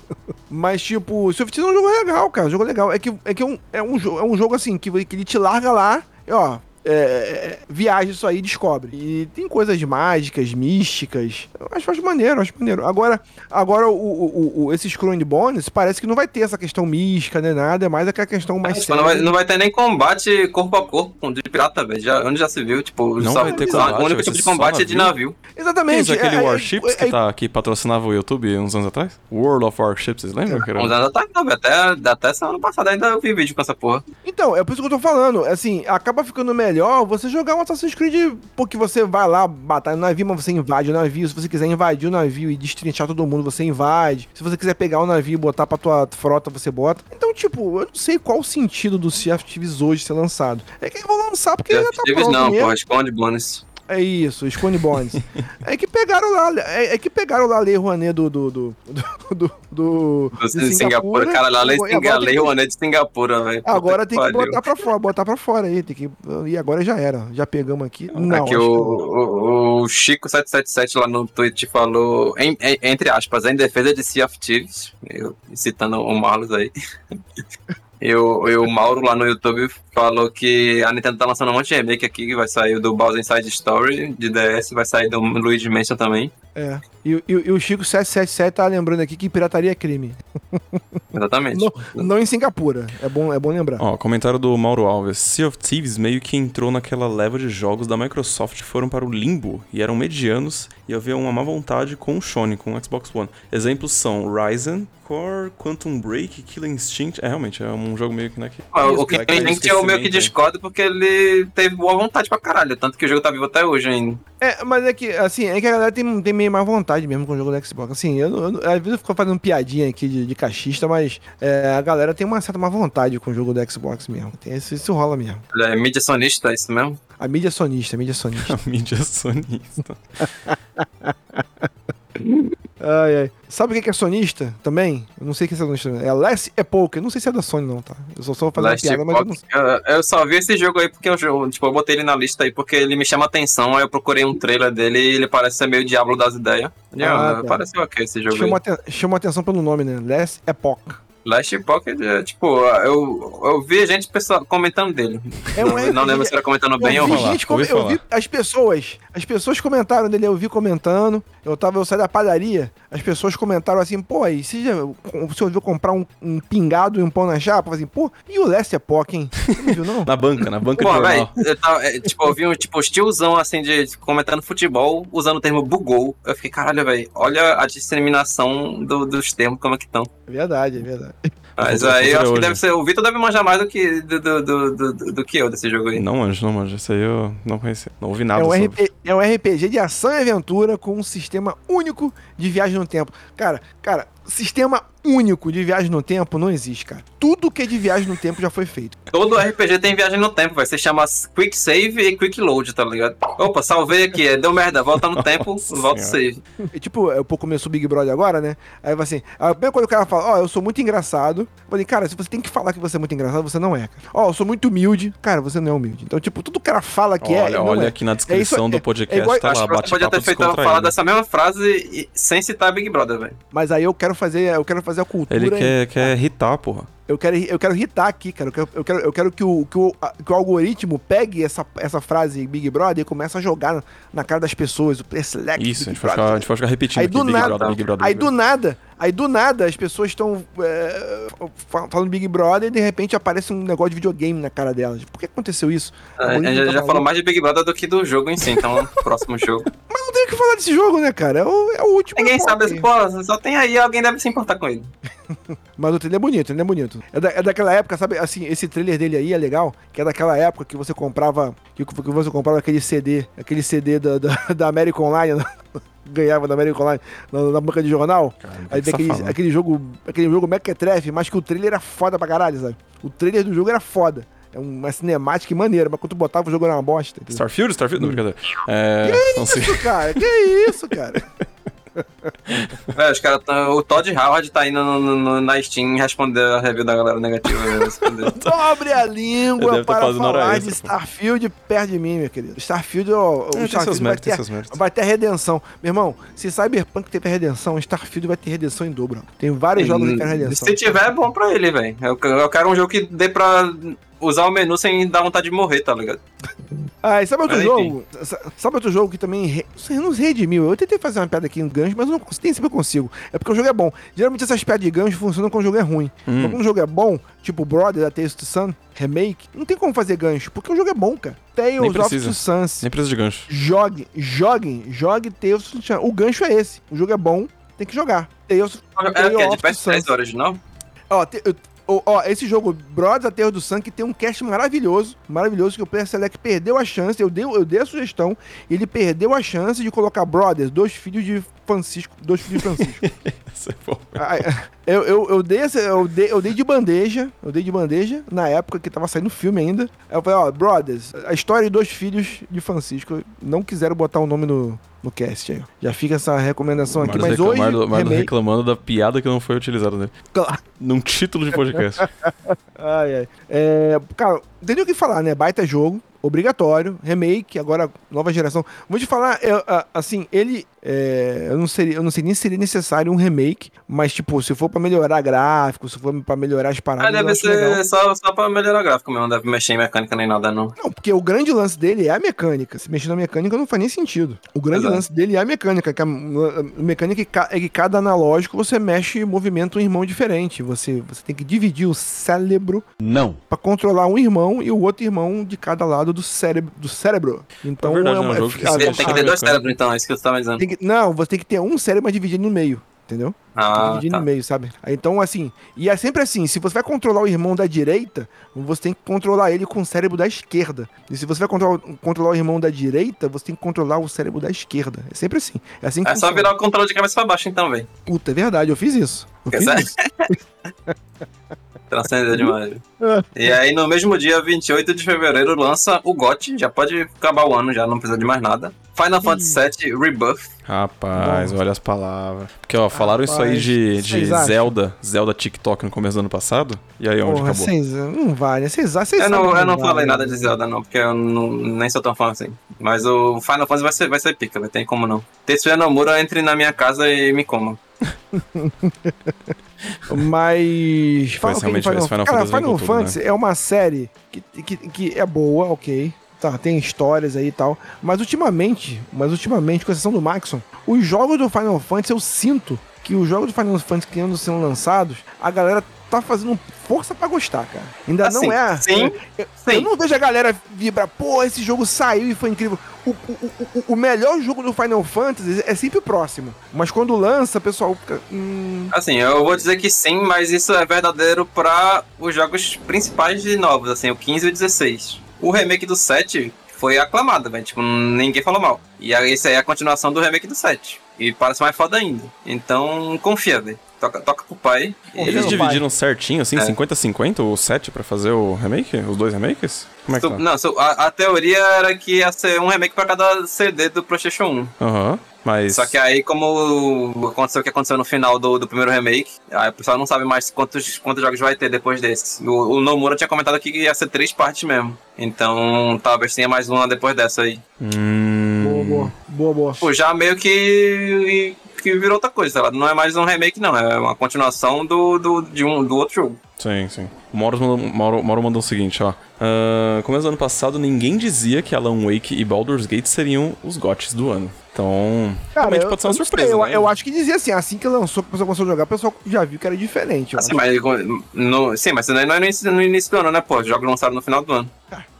Mas, tipo, o Thieves é um jogo legal, cara. Um jogo legal. É que é, que é, um, é, um, jogo, é um jogo assim, que, que ele te larga lá e, ó. É, é, viaja isso aí e descobre. E tem coisas mágicas, místicas. Eu acho, acho maneiro, acho maneiro. Agora, agora o, o, o, esses Clone Bones parece que não vai ter essa questão mística, nem nada. É mais aquela questão mais Tipo, não, vai, não vai ter nem combate corpo a corpo de pirata, velho. Já, onde já se viu, tipo, Não só, vai ter combate, o único tipo de combate é de navio? Exatamente. Tem aquele é- é- Warships é- que, tá, que patrocinava o YouTube uns anos atrás? World of Warships, vocês lembram? Uns anos atrás, não, velho. Até, até semana passada ainda eu vi vídeo com essa porra. Então, é por isso que eu tô falando. Assim, acaba ficando melhor você jogar um Assassin's Creed porque você vai lá, batalha no navio, mas você invade o navio. Se você quiser invadir o navio e destrinchar todo mundo, você invade. Se você quiser pegar o navio e botar pra tua frota, você bota. Então, tipo, eu não sei qual o sentido do Sea of Thieves hoje ser lançado. É que eu vou lançar porque já tá pronto não, mesmo. esconde bônus. É isso, Scone Bones. é que pegaram lá, é, é que pegaram lá a Lei Rouanet do. do. do. do. do, de Singapura, cara, lá lei Singapura, lei Rouanet de Singapura, velho. Agora tem que botar pra fora, botar pra fora aí. Tem que... E agora já era. Já pegamos aqui. Não, Aqui o, o, o Chico777 lá no Twitch falou, em- em- entre aspas, em defesa de Sea of Thieves, eu, citando o Marlos aí. E o, e o Mauro lá no YouTube falou que a Nintendo tá lançando um monte de remake aqui, que vai sair do Bowser Inside Story de DS, vai sair do Luigi Mansion também. É. E, e- e o Chico 777 tá lembrando aqui que pirataria é crime. Exatamente. Não, não em Singapura. É bom, é bom lembrar. Ó, comentário do Mauro Alves. Sea of Thieves meio que entrou naquela leva de jogos da Microsoft que foram para o limbo e eram medianos e havia uma má vontade com o Sony, com o Xbox One. Exemplos são Ryzen, Core, Quantum Break, Killer Instinct. É, realmente, é um jogo meio que, né, que... Ah, o aquele gente eu meio que discordo porque ele teve boa vontade pra caralho, tanto que o jogo tá vivo até hoje ainda. É, mas é que, assim, é que a galera tem, tem meio má vontade mesmo com o jogo do Xbox. Assim, eu, não- eu às vezes eu fico fazendo piadinha aqui de, de cachista, mas é, a galera tem uma certa má vontade com o jogo do Xbox mesmo. Tem, isso, isso rola mesmo. Ele é mídia sonista, é isso mesmo? A mídia sonista, a mídia sonista. A mídia sonista. ai, ai. Sabe o que é sonista também? Eu não sei o que é sonista. É Last Epoch. Eu não sei se é da Sony, não, tá? Eu só só vou fazer Last piada, mas eu não Epoch. Eu, eu só vi esse jogo aí porque eu, tipo, eu botei ele na lista aí porque ele me chama atenção. Aí eu procurei um trailer dele e ele parece ser meio diabo das ideias. Ah, tá. Pareceu ok esse jogo Chama, aí. aten chama atenção pelo nome, né? Last Epoch. Last Epoch, é, tipo, eu, eu vi gente pessoa, comentando dele. É um não, não lembro se era comentando bem eu ou come- eu falar. vi as pessoas, as pessoas comentaram dele, eu vi comentando. Eu tava, eu saí da padaria, as pessoas comentaram assim, pô, aí você já você ouviu comprar um, um pingado e um pão na chapa? Eu assim, pô, e o Last Epoch, hein? Você não viu, não? Na banca, na banca de Pô, velho, jornal. eu tava, é, tipo, eu vi um tipo, tiozão assim de de comentando futebol, usando o termo bugou. Eu fiquei, caralho, velho, olha a disseminação do- dos termos, como é que estão. É verdade, é verdade. Mas aí eu acho que hoje. deve ser. O Vitor deve manjar mais do que, do, do, do, do, do que eu desse jogo aí. Não manjo, não manjo. Isso aí eu não conhecia. Não ouvi nada É um, sobre. RP é um RPG de ação e aventura com um sistema único de viagem no tempo. Cara, cara, sistema único de viagem no tempo não existe, cara. Tudo que é de viagem no tempo já foi feito. Todo RPG tem viagem no tempo, vai. Você chama Quick Save e Quick Load, tá ligado? Opa, salvei aqui, deu merda, volta no tempo, Nossa volta o Senhora. save. E, tipo, eu pô, começou o Big Brother agora, né? Aí vai assim, a primeira coisa que o cara fala, ó, eu sou muito engraçado. Eu falei, cara, se você tem que falar que você é muito engraçado, você não é, cara. Ó, eu sou muito humilde. Cara, você não é humilde. Então, tipo, tudo que o cara fala que é, olha, não olha é. aqui na É descrição isso- do é- podcast, é igual- tá Acho lá, podia bate-papo ter feito falar dessa mesma frase e- sem citar Big Brother, velho. Mas aí eu quero fazer, eu quero fazer a cultura. Ele quer, quer irritar, porra. Eu quero, eu quero irritar aqui, cara. Eu quero, eu quero, eu quero que, o, que, o, a- que o algoritmo pegue essa, essa frase Big Brother e comece a jogar na, cara das pessoas. O select Isso, a Big gente vai Brother. ficar, a gente vai ficar repetindo Aí aqui, do Big nada- Brother, Big Brother. Aí Big do Brother. nada, aí do nada as pessoas estão é, fa- falando Big Brother e de repente aparece um negócio de videogame na cara delas. Por que aconteceu isso? A algoritmo gente tá já falou mais de Big Brother do que do jogo em si, então, próximo jogo. Mas não tem o que falar desse jogo, né, cara? É o, é o último. Ninguém sabe, que- pô, só tem aí, alguém deve se importar com ele. Mas o trailer é bonito, ele é bonito. É, da- é daquela época, sabe? Assim, esse trailer dele aí é legal, que é daquela época que você comprava, que, que você comprava aquele CD, aquele CD da, da, da American Online ganhava da América Online na, na banca de jornal. Aí que tem aquele, safado. aquele jogo, aquele jogo Mequetrefe, mas que o trailer era foda pra caralho, sabe? O trailer do jogo era foda. É uma cinemática maneira, mas quando tu botava o jogo era uma bosta. entendeu? Starfield? Starfield? Não, brincadeira. É, não sei. Isso, cara, que isso, cara? É, os caras tão- O Todd Howard tá indo no, no- no- na Steam responder a review da galera negativa. né. Dobre a língua tá para falar de. Starfield perto de mim, meu querido. Starfield, ó, o É, tem seus Starfield vai ter, vai ter redenção. Meu irmão, se Cyberpunk teve redenção, Starfield vai ter redenção em dobro. Tem vários jogos que tem redenção. Se tiver, é bom pra ele, velho. Eu, eu quero um jogo que dê pra usar o menu sem dar vontade de morrer, tá ligado? Ah, e sabe outro Mas, jogo? Sa- Sabe outro jogo que também re... não se redimiu? Eu tentei fazer uma piada aqui no gancho, mas eu não cons- nem sempre eu consigo. É porque o jogo é bom. Geralmente essas piadas de gancho funcionam quando o jogo é ruim. Hum. Mas quando o jogo é bom, tipo Brother da Tales to Sun, remake, não tem como fazer gancho, porque o jogo é bom, cara. Tales Nem of precisa. Suns. Nem precisa de gancho. Jogue, joguem, jogue Tales of Suns. O gancho é esse. O jogo é bom, tem que jogar. Tales, É, Tale que é de of Two PS3 Suns. original? Ó, te- eu- ó, ó, esse jogo, Brothers, a Terra do Sangue, tem um cast maravilhoso, maravilhoso, que o Player Select perdeu a chance, eu dei, eu dei a sugestão, ele perdeu a chance de colocar Brothers, dois filhos de Francisco, dois filhos de Francisco. É bom. Ah, eu, eu, eu, dei eu, dei, eu dei de bandeja, eu dei de bandeja, na época que tava saindo o filme ainda. Aí eu falei, ó, Brothers, a história de dois filhos de Francisco, não quiseram botar o nome no, no cast aí. Já fica essa recomendação aqui, mas hoje, Mardo- Mardo remake- reclamando da piada que não foi utilizada dele. Claro. Num título de podcast. Ai, ai. É, cara, não tem nem o que falar, né? Baita jogo, obrigatório, remake, agora nova geração. Vou te falar, a- assim, ele. é, eu, não seria, eu não sei nem se seria necessário um remake, mas, tipo, se for pra melhorar gráfico, se for pra melhorar as paradas. Ah, eu deve legal. ser só, só pra melhorar gráfico mesmo, não deve mexer em mecânica nem nada, não. Não, porque o grande lance dele é a mecânica. Se mexer na mecânica não faz nem sentido. O grande Exato. lance dele é a mecânica. Que a, a mecânica é que é cada analógico você mexe e movimenta um irmão diferente. Você, você tem que dividir o cérebro Não. pra controlar um irmão e o outro irmão de cada lado do cérebro. Do cérebro. Então É verdade, uma- né? Um jogo que a- se Tem, que ter dois mecânica. cérebros, então, é isso que você tava dizendo. que- não, você tem que ter um cérebro, mas dividido no meio. Entendeu? Ah, dividido tá. no meio, sabe? Então, assim, e é sempre assim: se você vai controlar o irmão da direita, você tem que controlar ele com o cérebro da esquerda. E se você vai controlar, controlar o irmão da direita, você tem que controlar o cérebro da esquerda. É sempre assim. É assim que É só virar o controle de cabeça pra baixo, então, velho. Puta, é verdade, eu fiz isso. Eu fiz isso. Transcendeu demais. É. e aí, no mesmo dia, 28 de fevereiro, lança o GOT. Já pode acabar o ano, já não precisa de mais nada. Final Fantasy VII Rebirth. Rapaz, olha as palavras. Porque, ó, falaram isso aí Rapaz, de, de acham? Zelda, Zelda TikTok no começo do ano passado. E aí, onde Porra, acabou? não né? Vocês vocês Eu não, eu não que falei nada de Zelda, não, porque eu não- nem sou tão fã assim. Mas o Final Fantasy vai ser, vai ser pica, não tem como não. Tetsuya Nomura entre na minha casa e me coma. Mas. Mas realmente esse Final Cara, Fantasy Final com tudo, né? Fantasy é uma série que, que, que é boa, ok. Tá, tem histórias aí e tal. Mas ultimamente, mas ultimamente, com exceção do Maxon, os jogos do Final Fantasy eu sinto que os jogos do Final Fantasy que andam sendo lançados, a galera tá fazendo força pra gostar, cara. Ainda Assim, não é. sim, eu, sim. eu não vejo a galera vibrar, pô, esse jogo saiu e foi incrível. O, o, o, o melhor jogo do Final Fantasy é sempre o próximo. Mas quando lança, o pessoal fica. Hum, Assim, eu vou dizer que sim, mas isso é verdadeiro para os jogos principais de novos, assim, o 15 e o 16. O remake do 7 foi aclamado, velho. Tipo, ninguém falou mal. E esse aí é a continuação do remake do 7. E parece mais foda ainda. Então, confia, velho. Toca, toca pro pai. Eles Meu dividiram certinho, assim, É. 50-50 o set pra fazer o remake? Os dois remakes? Como é que Su- tá? Não, su- a, a teoria era que ia ser um remake pra cada CD do PlayStation 1. Aham, mas... Só que aí, como aconteceu o que aconteceu no final do, do primeiro remake, aí o pessoal não sabe mais quantos, quantos jogos vai ter depois desse. O, o Nomura tinha comentado aqui que ia ser três partes mesmo. Então, talvez tenha mais uma depois dessa aí. Hum... boa, boa. Boa, boa. Pô, já meio que, que virou outra coisa, lá. Não é mais um remake, não. É uma continuação do, do, de um, do outro jogo. Sim, sim. O Mauro mandou, Mauro, Mauro mandou o seguinte, ó. Ah, começo do ano passado, ninguém dizia que Alan Wake e Baldur's Gate seriam os GOTs do ano. Então, realmente eu- pode ser uma surpresa, sei, eu, né? eu acho que dizia assim, assim que lançou, que a pessoa começou a jogar, o pessoal já viu que era diferente. Assim, mas no, sim, mas não é no início, no início do ano, né, pô? Os jogos lançaram no final do ano.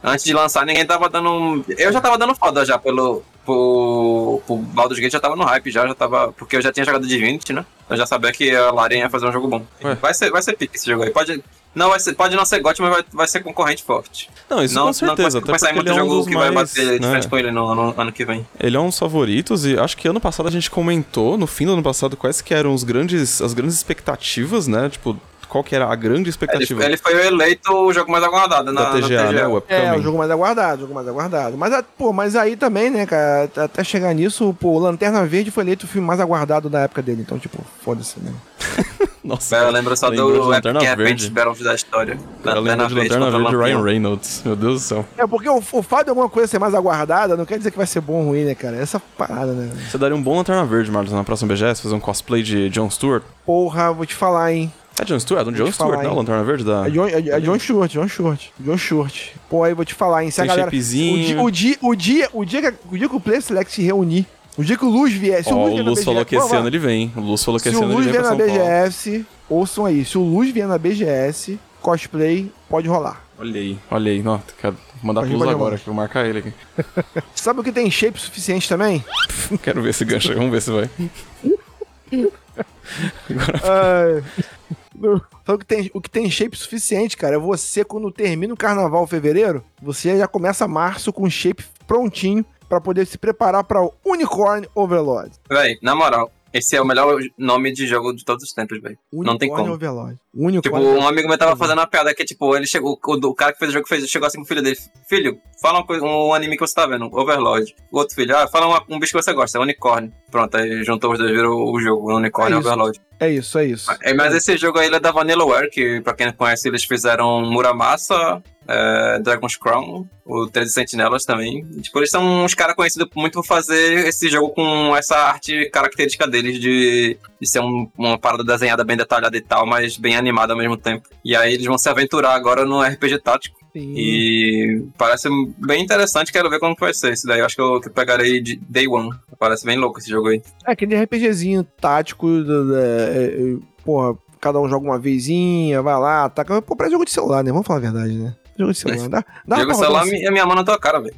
Antes de lançar, ninguém tava dando. Eu já tava dando foda já pelo, pro, pro Baldur's Gate já tava no hype, já, já tava. Porque eu já tinha jogado Divinity, né? Eu já sabia que a Larian ia fazer um jogo bom. Ué. Vai ser, vai ser pique esse jogo aí. Pode. Não, vai ser, pode não ser GOT, mas vai, vai ser concorrente forte. Não, isso não, com certeza. Não vai sair muito é um jogo que vai mais, bater de né, frente com ele no, no ano que vem. Ele é um dos favoritos e acho que ano passado a gente comentou, no fim do ano passado, quais que eram os grandes, as grandes expectativas, né? Tipo, qual que era a grande Ele, expectativa ele foi eleito o jogo mais aguardado na, da TGA, na né? O É, o jogo mais aguardado, o jogo mais aguardado. Mas, pô, mas aí também, né, cara, até chegar nisso, pô, o Lanterna Verde foi eleito o filme mais aguardado da época dele. Então, tipo, foda-se, né? Nossa, Eu lembro só lembrou de do Lanterna Epic Advent Verde. Battle da história. Eu lembro de Lanterna Verde e Ryan. Reynolds. Meu Deus do céu. É, porque o, o fato de alguma coisa ser mais aguardada não quer dizer que vai ser bom ou ruim, né, cara? Essa parada, né? Você daria um bom Lanterna Verde, Marlos, na próxima BGS, fazer um cosplay de Jon Stewart. Porra, vou te falar, hein? É Jon Stewart? É do Jon te Stewart, falar, não? hein. Lanterna Verde da... É John, é, é John Stewart, John Stewart, John Stewart. Pô, aí vou te falar, hein? Se a Tem galera. O o, dia, o, dia, o, dia que, o dia que o Player Select se reunir, o dia que o Luz vier. Se Ó, o Luz o vier na Luz falou BGS, que esse ano ele vem. O Luz falou que Se esse o ano Luz ele vem vier pra na São Paulo. BGS, ouçam aí. Se o Luz vier na BGS, cosplay pode rolar. Olha aí, olha aí. Não, quero mandar pro Luz agora, que eu vou marcar ele aqui. Sabe o que tem shape suficiente também? Quero ver esse gancho aí, vamos ver se vai. Ai. Sabe o que, tem, o que tem shape suficiente, cara? É você, quando termina o carnaval fevereiro, você já começa março com shape prontinho pra poder se preparar pra o Unicorn Overlord. Véi, na moral, esse é o melhor nome de jogo de todos os tempos, velho. Não tem como. Overlord. Tipo, um amigo meu tava fazendo uma piada que, tipo, ele chegou, o, o cara que fez o jogo fez, chegou assim com o filho dele: Filho, fala coisa, um anime que você tá vendo, Overlord. O outro filho, ah, fala uma- um bicho que você gosta, Unicorn. Pronto, aí juntou os dois, virou o jogo, o Unicorn É e. Overlord. É isso, é isso. É, mas esse jogo aí ele é da Vanillaware, que pra quem não conhece, eles fizeram Muramasa, é, Dragon's Crown, o 13 Sentinelas também. Tipo, eles são uns caras conhecidos muito por fazer esse jogo com essa arte característica deles de, de ser um- uma parada desenhada bem detalhada e tal, mas bem animada ao mesmo tempo. E aí eles vão se aventurar agora no RPG tático. Sim. E parece bem interessante, quero ver como que vai ser isso daí. Eu acho que eu, que eu pegarei de Day One. Parece bem louco esse jogo aí. É aquele RPGzinho tático, do- é, é, porra, cada um joga uma vezinha, vai lá, ataca. Pô, parece jogo de celular, né? Vamos falar a verdade, né? Jogo de celular. Dá, dá Jogo pra celular e a minha mão na tua cara, velho.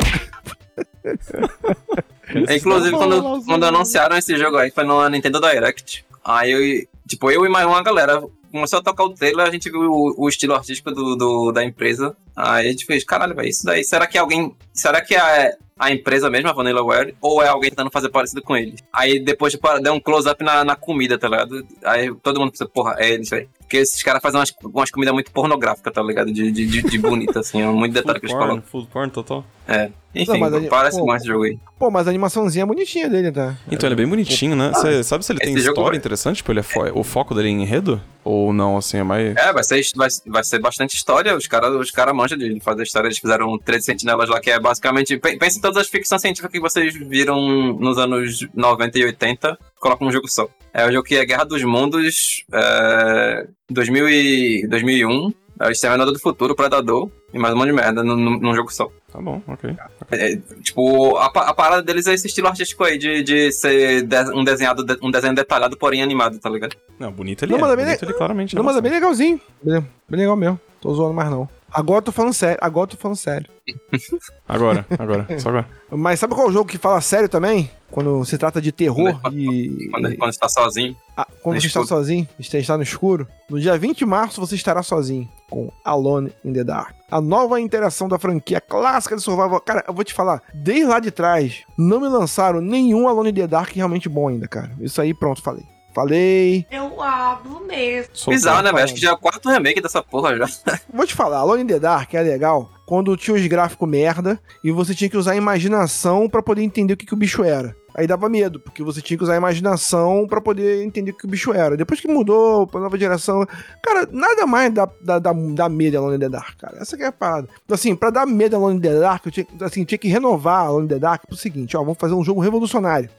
Inclusive, quando, quando anunciaram esse jogo aí, foi no Nintendo Direct. Aí eu, tipo, eu e mais uma galera começou a tocar o trailer, a gente viu o, o estilo artístico do, do- da empresa. Aí a gente fez, caralho, velho, isso daí, será que alguém. Será que é a empresa mesmo, a Vanillaware, ou é alguém tentando fazer parecido com eles? Aí depois, tipo, deu um close-up na, na comida, tá ligado? Aí todo mundo pensou, porra, é eles, velho. Porque esses caras fazem umas, umas comidas muito pornográficas, tá ligado? De, de, de, de bonita, assim, é muito detalhe Food que eles porn, colocam. food porn total. É. Enfim, Não, mas parece pô, bom esse jogo aí. Pô, mas a animaçãozinha é bonitinha dele, tá? Então ele é bem bonitinho, né? Você sabe se ele tem esse história vai- interessante? Tipo, ele é fo- o foco dele é em enredo? Ou não, assim, é mais... É, vai ser, vai, vai ser bastante história. Os caras os cara manjam de fazer história. Eles fizeram 13 Sentinelas lá, que é basicamente. pe- Pense em todas as ficções científicas que vocês viram nos anos 90 e 80. Coloca um jogo só. É o jogo que é Guerra dos Mundos, é, 2000 e, 2001. É o Exterminador do Futuro, Predador e mais um monte de merda num, num- jogo só. Tá bom, ok. É, tipo, a, a parada deles é esse estilo artístico aí, de, de ser de- um, desenhado, de- um desenho detalhado, porém animado, tá ligado? Não, bonito ele Não, é. mas é bem bonito le- ele claramente Não, é mas é bem legalzinho. Bem, bem legal mesmo. Tô zoando mais não. Agora eu tô falando sério. Agora eu tô falando sério. Agora, agora, só agora. Mas sabe qual é o jogo que fala sério também? Quando se trata de terror Quando- e. Quando, quando você tá sozinho. Ah, quando você está escuro. sozinho, você está no escuro, no dia 20 de março você estará sozinho com Alone in the Dark. A nova interação da franquia clássica de Survival. Cara, eu vou te falar, desde lá de trás, não me lançaram nenhum Alone in the Dark realmente bom ainda, cara. Isso aí, pronto, falei. Falei. Eu hablo mesmo. Bizarro, né, velho? Acho que já é o quarto remake dessa porra já. Vou te falar, Alone in the Dark é legal quando tinha os gráficos merda e você tinha que usar a imaginação pra poder entender o que, que o bicho era. Aí dava medo, porque você tinha que usar a imaginação pra poder entender o que o bicho era. Depois que mudou pra nova geração, cara, nada mais dá, dá, dá, dá medo a Alone in the Dark, cara. Essa que é a parada. Assim, pra dar medo a Alone in the Dark, eu tinha, assim, tinha que renovar a Alone in the Dark pro seguinte, ó, vamos fazer um jogo revolucionário.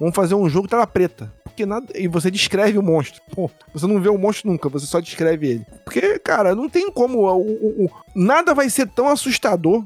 Vamos fazer um jogo tela preta. Porque nada. E você descreve o monstro. Você não vê o monstro nunca, você só descreve ele. Porque, cara, não tem como. O, o- o- nada vai ser tão assustador.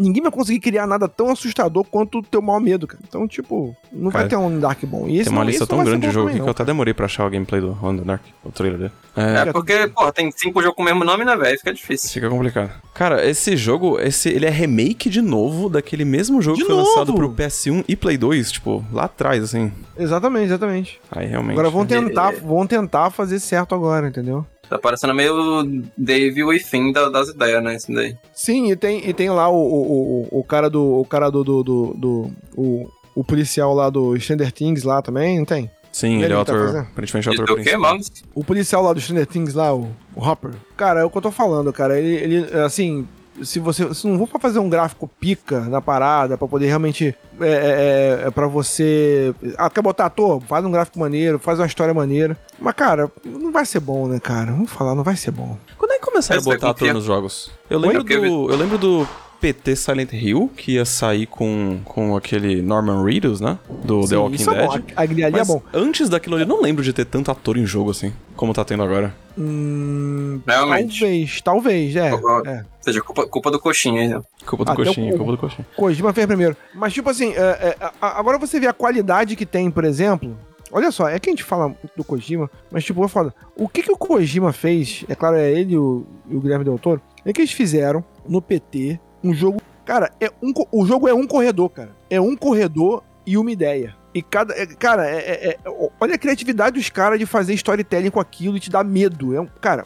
Ninguém vai conseguir criar nada tão assustador quanto o teu maior medo, cara. Então, tipo, não Cara, vai ter um Dark bom. E esse Tem uma não- lista tão grande de jogo também, aqui que eu até demorei pra achar o gameplay do Honor Dark, o trailer dele. É, É porque, porra, tem cinco jogos com o mesmo nome, né, velho? Fica difícil. Fica complicado. Cara, esse jogo, esse, ele é remake de novo daquele mesmo jogo De que foi lançado novo? pro PS1 e Play 2, tipo, lá atrás, assim. Exatamente, exatamente. Aí realmente. Agora vão é. tentar, vão tentar fazer certo agora, entendeu? Tá parecendo meio Dave Within da, das ideias, né? Isso daí. Sim, e tem, e tem lá o, o, o, o cara do. O cara do. do, do, do- o, o policial lá do Stranger Things lá também, não tem? Sim, ele, Ele é o tá ator, fazendo? aparentemente é o ator do que, principal. mano? O policial lá do Stranger Things lá, o, o Hopper. Cara, é o que eu tô falando, cara. Ele, ele assim. Se você. Se não vou pra fazer um gráfico pica na parada, pra poder realmente. É, é, é pra você. Ah, quer botar ator? Faz um gráfico maneiro, faz uma história maneira. Mas, cara, não vai ser bom, né, cara? Vamos falar, não vai ser bom. Quando é que começaram a Esse vai botar ator confiar. nos jogos? Eu lembro, Oi? do, eu lembro do PT Silent Hill, que ia sair com, com aquele Norman Reedus, né? Do The Sim, Walking isso é bom. Dead. Ali é bom. antes daquilo ali, eu não lembro de ter tanto ator em jogo assim, como tá tendo agora. Hum, Realmente. talvez, talvez, é. É. Ou seja, culpa, culpa do coxinha aí, né? Culpa do Até coxinha, o- culpa do coxinha. Kojima fez primeiro. Mas, tipo assim, é, é, agora você vê a qualidade que tem, por exemplo. Olha só, é que a gente fala do Kojima, mas, tipo, eu falo, o que, que o Kojima fez? É claro, é ele e o, e o Guilherme Del Toro. É que eles fizeram no PT um jogo. Cara, é um, o jogo é um corredor, cara. É um corredor e uma ideia. E cada. é- cara, é, é- é- olha a criatividade dos caras de fazer storytelling com aquilo e te dá medo. É um, cara,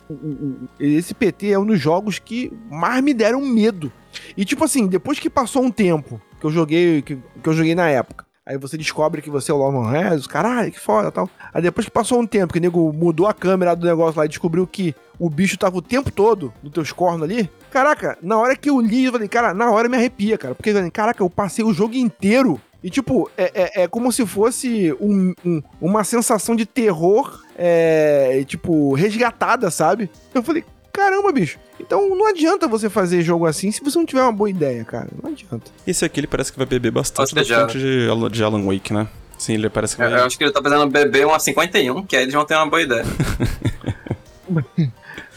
esse PT é um dos jogos que mais me deram medo. E tipo assim, depois que passou um tempo que eu joguei, que, que eu joguei na época, aí você descobre que você é o Norman Reedus, caralho, que foda tal. Aí depois que passou um tempo que o nego mudou a câmera do negócio lá e descobriu que o bicho tava o tempo todo nos teus cornos ali, caraca, na hora que eu li, eu falei, cara, na hora me arrepia, cara. Porque, caraca, eu passei o jogo inteiro e, tipo, é, é, é como se fosse um- um- uma sensação de terror, é, tipo, resgatada, sabe? Eu falei, caramba, bicho. Então não adianta você fazer jogo assim se você não tiver uma boa ideia, cara. Não adianta. Esse aqui ele parece que vai beber bastante da fonte de, Alan- de Alan Wake, né? Sim, ele parece que vai... eu acho que ele tá precisando beber uma 51, que aí eles vão ter uma boa ideia.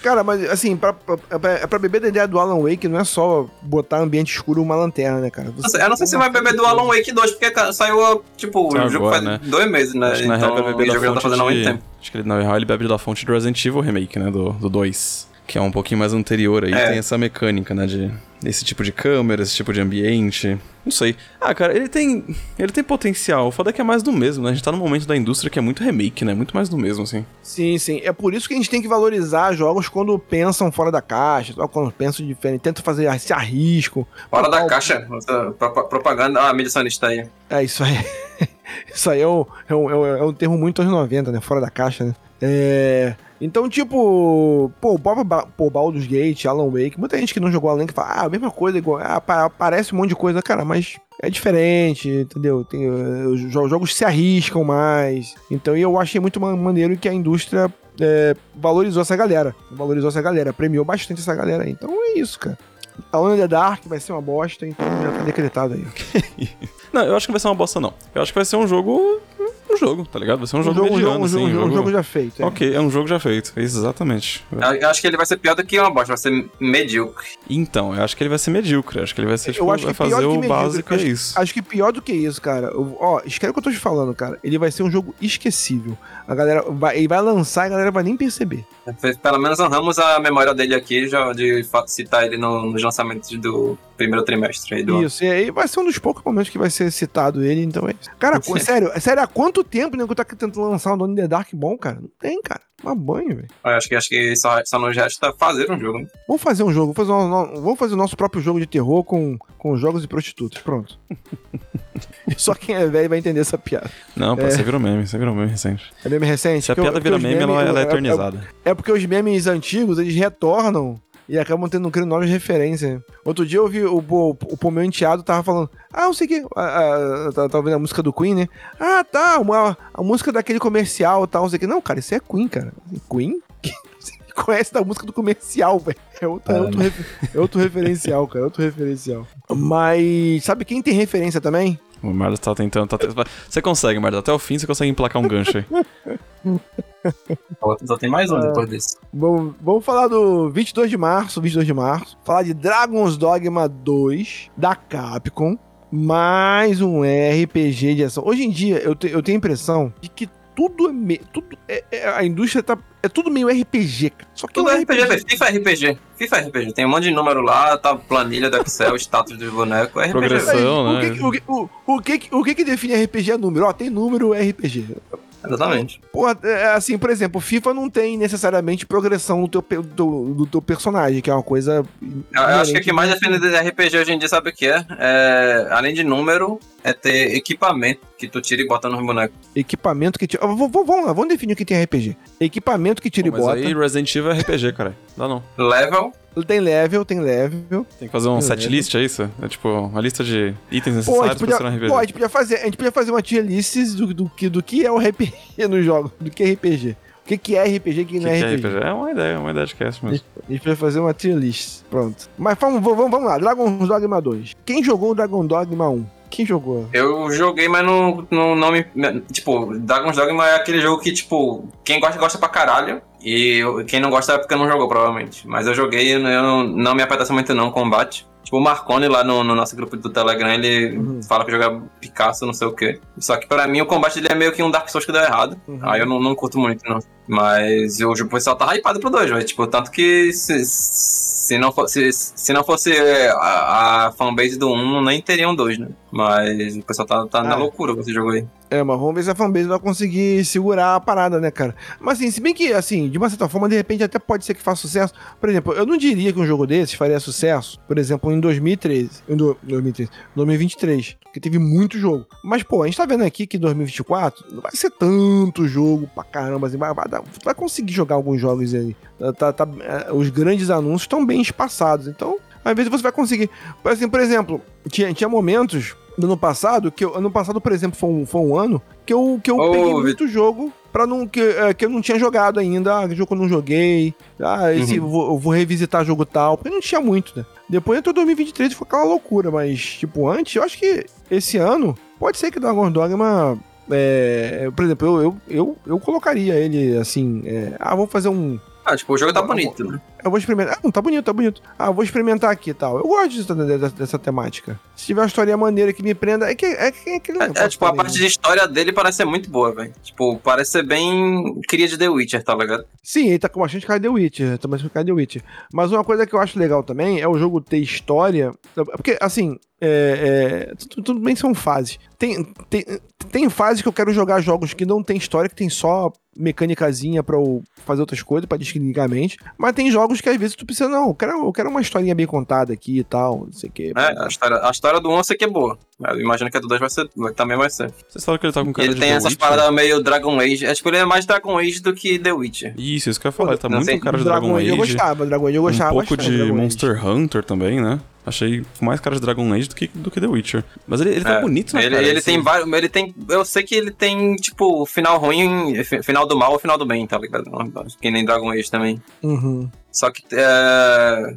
Cara, mas assim, pra, pra, pra, pra beber da ideia do Alan Wake, não é só botar ambiente escuro e uma lanterna, né, cara? Você- Eu não sei se vai beber do Alan Wake 2, porque cara, saiu, tipo, o jogo agora, faz né? dois meses, né? Acho que na então, real ele vai o beber jogo da já tá fonte fazendo há muito de... tempo. Acho que ele, na real ele bebe da fonte do Resident Evil Remake, né? Do, do 2. Que é um pouquinho mais anterior aí. É. Tem essa mecânica, né? De, desse tipo de câmera, esse tipo de ambiente. Não sei. Ah, cara, ele tem. Ele tem potencial. O foda é que é mais do mesmo, né? A gente tá num momento da indústria que é muito remake, né? Muito mais do mesmo, assim. Sim, sim. É por isso que a gente tem que valorizar jogos quando pensam fora da caixa, só quando pensam diferente, tentam fazer, se arriscam. Fora da caixa, propaganda, ah, a mídia sonista aí. É, isso aí. isso aí é um, é, um, é um- é um termo muito anos 90, né? Fora da caixa, né? É. Então, tipo, pô, o pô, Baldur's Gate, Alan Wake, muita gente que não jogou Alan que fala, ah, a mesma coisa, igual, ah, pa- parece um monte de coisa, cara, mas é diferente, entendeu? Tem, eh, os jo- jogos se arriscam mais. Então, eu achei muito ma- maneiro que a indústria é, valorizou essa galera. Valorizou essa galera, premiou bastante essa galera. Então é isso, cara. Alone in the Dark vai ser uma bosta, então já tá decretado aí. Não, eu acho que vai ser uma bosta, não. Eu acho que vai ser um jogo. Um jogo, tá ligado? Vai ser um jogo, um mediano, um assim. jogo, um um jogo já feito. é. Ok, é um jogo já feito. Exatamente. Eu eu acho que ele vai ser pior do que uma bosta, vai ser medíocre. Então, eu acho que ele vai ser medíocre. Eu acho que ele vai ser, Eu tipo, acho vai que pior fazer do que o medíocre, básico, acho- é isso. Acho que pior do que isso, cara. eu- Ó, escreve o que eu tô te falando, cara. Ele vai ser um jogo esquecível. A galera vai, ele vai lançar e a galera vai nem perceber. Pelo menos honramos a memória dele aqui, já de citar ele no- nos lançamentos do primeiro trimestre aí do ano. Isso, e aí vai ser um dos poucos momentos que vai ser citado ele, então é isso. Cara, sério, sério, há quanto tempo o nego tá tentando lançar um Donnie the Dark bom, cara? Não tem, cara. Uma banho, velho. Acho que, acho que só, só nos resta fazer um jogo. né? Vamos fazer um jogo, vamos fazer, um- vamos fazer o nosso próprio jogo de terror com, com jogos e prostitutas. Pronto. Só quem é velho vai entender essa piada. Não, pô, É. você virou meme, você virou meme recente. É meme recente? Se a piada vira meme, ela, memes- ela é é- é- eternizada. É porque os memes antigos, eles retornam e acabam tendo criando novas referências. Outro dia eu vi o, o, o meu enteado tava falando, ah, não sei o que, ah, ah, tá, tá ouvindo a música do Queen, né? Ah, tá, uma, a música daquele comercial e tal, não sei o que. Não, cara, isso é Queen, cara. Queen? Você conhece da música do comercial, velho. É outro, é, outro refer- é outro referencial, cara, é outro referencial. Mas sabe quem tem referência também? O Marlos tá tentando. Tá Você consegue, Marlos. Até o fim você consegue emplacar um gancho aí. Só tem mais um depois desse. Vamos, vamos falar do 22 de março, 22 de março. Falar de Dragon's Dogma 2 da Capcom. Mais um RPG de ação. Hoje em dia, eu, te- eu tenho a impressão de que tudo é. me- tudo é- é- a indústria tá. É tudo meio RPG, cara. Só que Tudo é RPG, velho. FIFA é RPG. FIFA é RPG. Tem um monte de número lá, tá planilha do Excel, status dos bonecos. É RPG. Progressão. Ação, o, né? que, que- o, que, o, o, que, o que que define RPG é número? Ó, tem número é RPG. Exatamente. Porra, é, assim, por exemplo, FIFA não tem necessariamente progressão do teu, do, do teu personagem, que é uma coisa. Eu, eu acho que o que mais define de RPG hoje em dia, sabe o que é? É, Além de número, é ter equipamento que tu tira e bota nos bonecos. Equipamento que tira. Vamos lá, vamos definir o que tem RPG. Equipamento que tira Pô, e mas bota. aí Resident Evil é RPG, cara. Dá não. Level, Tem level, tem level. Tem que fazer um Beleza. set list, é isso? É tipo uma lista de itens Pô, a necessários pra podia, ser um RPG. pô, a gente podia fazer, a gente podia fazer uma tier list do, do, que, do que é o RPG no jogo, do que é RPG. O que, que é RPG e o que não é que é RPG. RPG? É uma ideia, uma ideia de cast mesmo. A gente vai fazer uma tier list. Pronto. Mas vamos, vamos, vamos lá. Dragon Dogma 2. Quem jogou o Dragon Dogma 1? Quem jogou? eu joguei, mas não, não, não me. Tipo, Dragon's Dogma é aquele jogo que, tipo, quem gosta, gosta pra caralho. E eu- quem não gosta é porque não jogou, provavelmente. Mas eu joguei e eu não, não me apetece muito, não, o combate. Tipo, o Marconi lá no, no nosso grupo do Telegram, ele Uhum. fala que joga Picasso, não sei o quê. Só que pra mim o combate dele é meio que um Dark Souls que deu errado. Uhum. Aí eu não, não curto muito, não. Mas o, o pessoal tá hypado pro 2, velho. Tipo, tanto que se, se, não, fosse, se não fosse é, a, a fanbase do 1, nem teriam dois, né? Mas o pessoal tá, tá na Ah. loucura com esse jogo aí. É, mas vamos ver se a fanbase vai conseguir segurar a parada, né, cara? Mas assim, se bem que, assim, de uma certa forma, de repente até pode ser que faça sucesso. Por exemplo, eu não diria que um jogo desses faria sucesso, por exemplo, em 2013. Em do- 2013 2023. Porque teve muito jogo. Mas, pô, a gente tá vendo aqui que em 2024 não vai ser tanto jogo pra caramba, assim, vai, vai, vai conseguir jogar alguns jogos aí. Tá, tá- é, os grandes anúncios estão bem espaçados. Então, às vezes você vai conseguir. Assim, por exemplo, tinha, tinha momentos do ano passado, que eu, ano passado, por exemplo, foi um, foi um ano que eu, que eu Ô, peguei muito jogo pra não, que, é, que eu não tinha jogado ainda. Ah, jogo que eu não joguei. Ah, esse eu, vou, eu vou revisitar jogo tal. Porque não tinha muito, né? Depois entrou 2023 e foi aquela loucura. Mas, tipo, antes, eu acho que esse ano pode ser que Dragon Dogma. É, por exemplo, eu, eu, eu, eu colocaria ele assim. é, ah, vamos fazer um. Ah, tipo, o jogo tá bonito, né? Eu vou experimentar. Ah, não, tá bonito, tá bonito. Ah, eu vou experimentar aqui e tal. Eu gosto disso, dessa, dessa temática. Se tiver uma história maneira que me prenda, é que é, que- é aquele É, é, tipo, a também, parte né? de história dele parece ser muito boa, velho. Tipo, parece ser bem cria de The Witcher, tá ligado? Sim, ele tá com bastante cara de The Witcher, tá bastante cara de The Witcher. Mas uma coisa que eu acho legal também é o jogo ter história. Porque, assim, é, é, tudo, tudo bem que são fases. Tem, tem, tem fases que eu quero jogar jogos que não tem história, que tem só mecânicazinha pra eu fazer outras coisas, pra desligar a mente. Mas tem jogos que às vezes tu precisa, não, eu quero, eu quero uma historinha bem contada aqui e tal, não sei o quê. É, a história, a história do 1 eu sei que é boa. Eu imagino que a do 2 vai ser, vai- também vai ser. Vocês falaram que ele tá com cara ele de tem The essas paradas meio Dragon Age. Acho que ele é mais Dragon Age do que The Witcher. Isso, isso que eu ia falar. Ele tá Não muito sei, cara de Dragon Dragon Age eu gostava, Dragon Age eu gostava um pouco de Dragon Age. Monster Hunter também, né? Achei mais cara de Dragon Age do que, do que The Witcher. Mas ele, ele tá É, bonito, né, Ele, cara? ele Esse- tem vários. Ele tem. Eu sei que ele tem, tipo, final ruim, fi- final do mal ou final do bem, tá ligado? Que nem Dragon Age também. Uhum. Só que. É...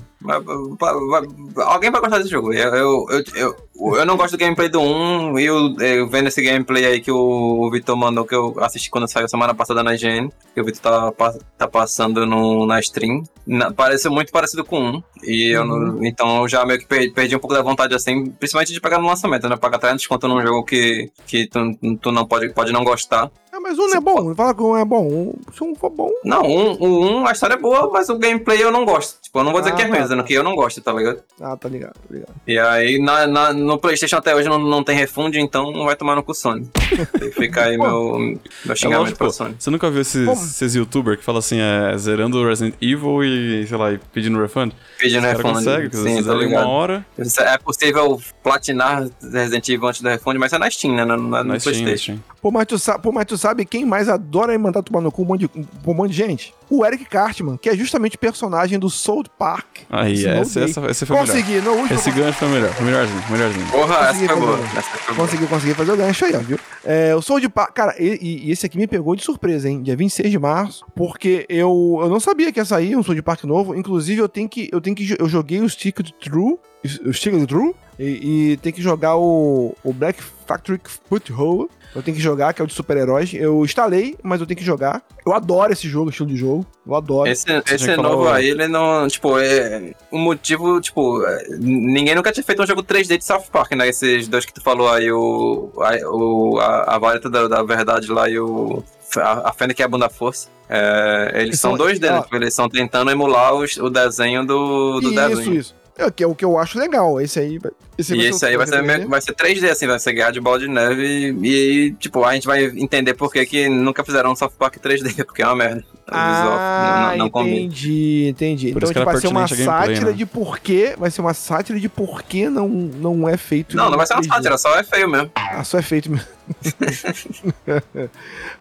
Alguém vai gostar desse jogo. Eu, eu, eu, eu, eu não gosto do gameplay do 1. E eu, eu vendo esse gameplay aí que o Vitor mandou, que eu assisti quando saiu semana passada na IGN. Que o Vitor tá, tá passando no, na stream. Na, parece muito parecido com um. E eu não- então eu já meio que per- perdi um pouco da vontade assim, principalmente de pegar no lançamento, né? Pagar 300 conto num jogo que, que tu, tu não pode, pode não gostar. Ah, mas um não é bom, fala que um é bom. Um- Se um for bom, Não, um, um, a história é boa, mas o gameplay eu não gosto. Tipo, eu não vou dizer Ah, que é ruim, tá, dizendo tá. que eu não gosto, tá ligado? ah, tá ligado, tá ligado. E aí, na, na- no PlayStation até hoje não, não tem refund, então não vai tomar no cu Sony. Fica aí meu, meu É xingamento lógico, pra. Sony. Você nunca viu esses, Como? esses youtubers que falam assim, é, zerando Resident Evil e, sei lá, e pedindo refund? Pedindo Os refund. conseguem, porque Sim, tá ligado. uma hora É possível platinar Resident Evil antes do refund, mas é na Steam, né? Não, não é no na Steam, na PlayStation. Steam. Pô, mas tu, pô, mas tu sabe quem mais adora mandar tomar no cu um monte de, um monte de gente? O Eric Cartman, que é justamente o personagem do South Park. Aí, essa, essa, essa foi melhor. Consegui, no último. Esse gancho foi melhor, foi melhorzinho, melhorzinho. Porra, essa Consegui foi boa. Essa foi boa. Consegui, consegui fazer o gancho aí, ó, viu? É, o Soul de Park, cara, e, e- esse aqui me pegou de surpresa, hein? Dia 26 de março, porque eu, eu não sabia que ia sair um Soul de Park novo. Inclusive, eu tenho que. Eu tenho que. Eu joguei o Stick True o Stigler True e, e tem que jogar o, o Black Factory Foothold. Eu tenho que jogar, que é o de super-heróis. Eu instalei, mas eu tenho que jogar. Eu adoro esse jogo, estilo de jogo. Eu adoro. Esse, esse falar novo aí, ele não. Tipo, é. O motivo, tipo. é, Ninguém nunca tinha feito um jogo 3D de South Park, né? Esses dois que tu falou aí, o. A, o, a, a Vareta da, da Verdade lá e o. A, a Fênix que é a Bunda Força. É, eles Eles são são- 2D, né? ó. Tipo, eles estão tentando emular os- o desenho do, do isso, desenho. isso. É, que é o que eu acho legal. Esse aí. vai- Esse E ser esse aí vai ser, 3D. meio- vai ser 3D, assim, vai ser guerra de bola de neve. E, e, tipo, a gente vai entender por que, que nunca fizeram um South Park 3D, porque é uma merda. Ah, não, não combina. entendi, entendi. Por então que tipo, vai ser uma gameplay, sátira né? de porquê. Vai ser uma sátira de porquê não, não é feito. Não, não vai ser uma 3D. sátira, só é feio mesmo. Ah, só é feito mesmo.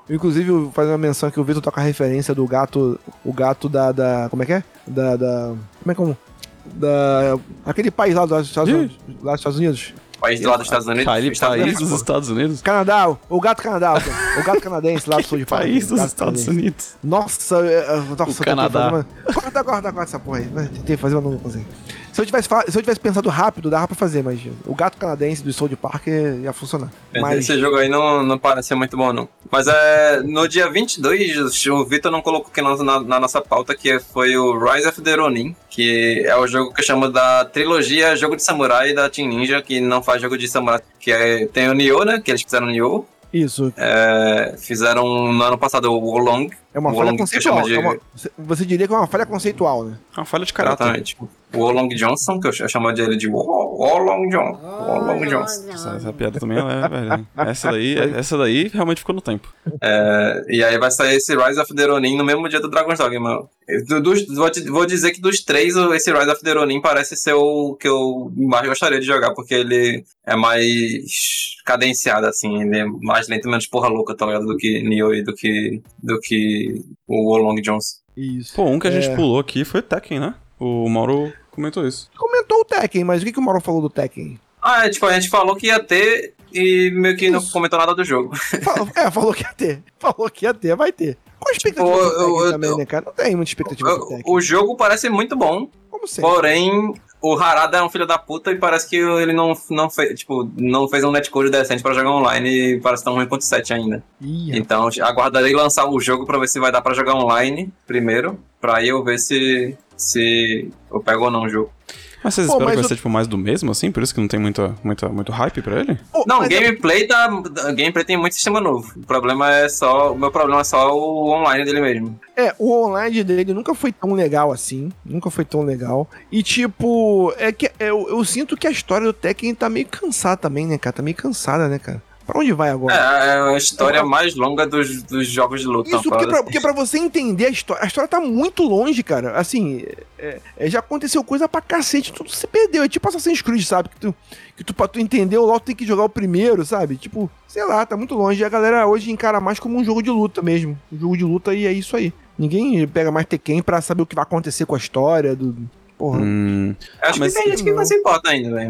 Inclusive, fazer uma menção que o Vitor toca a referência do gato. O gato da. da como é que é? Da. da como é como? Da. Aquele país lá dos Estados, Unidos, lá dos Estados Unidos. País do lado dos Estados Unidos. País, Estados país Unidos, dos. Estados Unidos. Canadá, o gato Canadá, o gato canadense lá do sul de Parque, País o dos Estados canadense. Unidos. Nossa, nossa, tentei Canadá. Corta, corta, corta essa porra aí. Tentei fazer, mas não consegui. Se eu, tivesse, se eu tivesse pensado rápido, dava pra fazer, mas o gato canadense do Soul de Park ia funcionar. Mas, Esse jogo aí não, não parece muito bom, não. Mas é, no dia 22, o Vitor não colocou aqui na, na- na nossa pauta, que foi o Rise of the Ronin, que é o jogo que eu chamo da trilogia Jogo de Samurai da Team Ninja, que não faz jogo de samurai, que é, tem o Nioh, né, que eles fizeram o Nioh, isso, é, fizeram no ano passado o Wolong, é uma o falha conceitual. de- é uma- você- diria que é uma falha conceitual, né? É uma falha de caráter. Exatamente. O Wolong Johnson, que eu ch- eu chamo de Wo- Wolong John. Wolong Johnson. Essa, essa piada também é, velho. Essa daí, essa daí realmente ficou no tempo. É, e aí vai sair esse Rise of the Ronin no mesmo dia do Dragon's Dogma. Do- dos- vou, te- vou dizer que dos três, o- esse Rise of the Ronin parece ser o que eu mais gostaria de jogar, porque ele é mais cadenciado, assim, ele é mais lento e menos porra louca, tá ligado? Do que Nioh e do que, do que o Wolong Johnson. Isso. Pô, um que a gente É. pulou aqui foi Tekken, né? O Mauro comentou isso. Comentou o Tekken, mas o que, que o Mauro falou do Tekken? Ah, é, tipo, a gente falou que ia ter e meio que não comentou nada do jogo. Falou- é, falou que ia ter. Falou que ia ter, vai ter. Qual a expectativa Tipo, do Tekken eu- eu- também, né, cara? Não tem muita expectativa do Tekken. O jogo parece muito bom, Como sempre. Porém, o Harada é um filho da puta e parece que ele não, não fez, tipo, não fez um netcode decente pra jogar online e parece tão ruim quanto o 7 ainda. Ih, Então, aguardarei lançar o jogo pra ver se vai dar pra jogar online primeiro, pra aí eu ver se se eu pego ou não o jogo. Mas vocês Pô, esperam mas que vai o- ser tipo mais do mesmo, assim? Por isso que não tem muita, muita, muito hype pra ele? Pô, Não, é- gameplay tá, gameplay tem muito sistema novo. O problema é só, o meu problema é só o online dele mesmo. É, o online dele nunca foi tão legal assim. Nunca foi tão legal. E, tipo, é que eu, eu sinto que a história do Tekken tá meio cansada também, né, cara? Tá meio cansada, né, cara? Pra onde vai agora? É, é a história mais longa dos, dos jogos de luta. Isso, uma porque pra, porque pra você entender a história, a história tá muito longe, cara. Assim, é- é, já aconteceu coisa pra cacete, tudo se perdeu. É tipo Assassin's Creed, sabe? Que tu, que tu pra tu entender o LoL tem que jogar o primeiro, sabe? Tipo, sei lá, tá muito longe. E a galera hoje encara mais como um jogo de luta mesmo. Um jogo de luta e é isso aí. Ninguém pega mais Tekken pra saber o que vai acontecer com a história do. Porra. Hum. Acho mas- que tem gente que não se importa ainda, velho.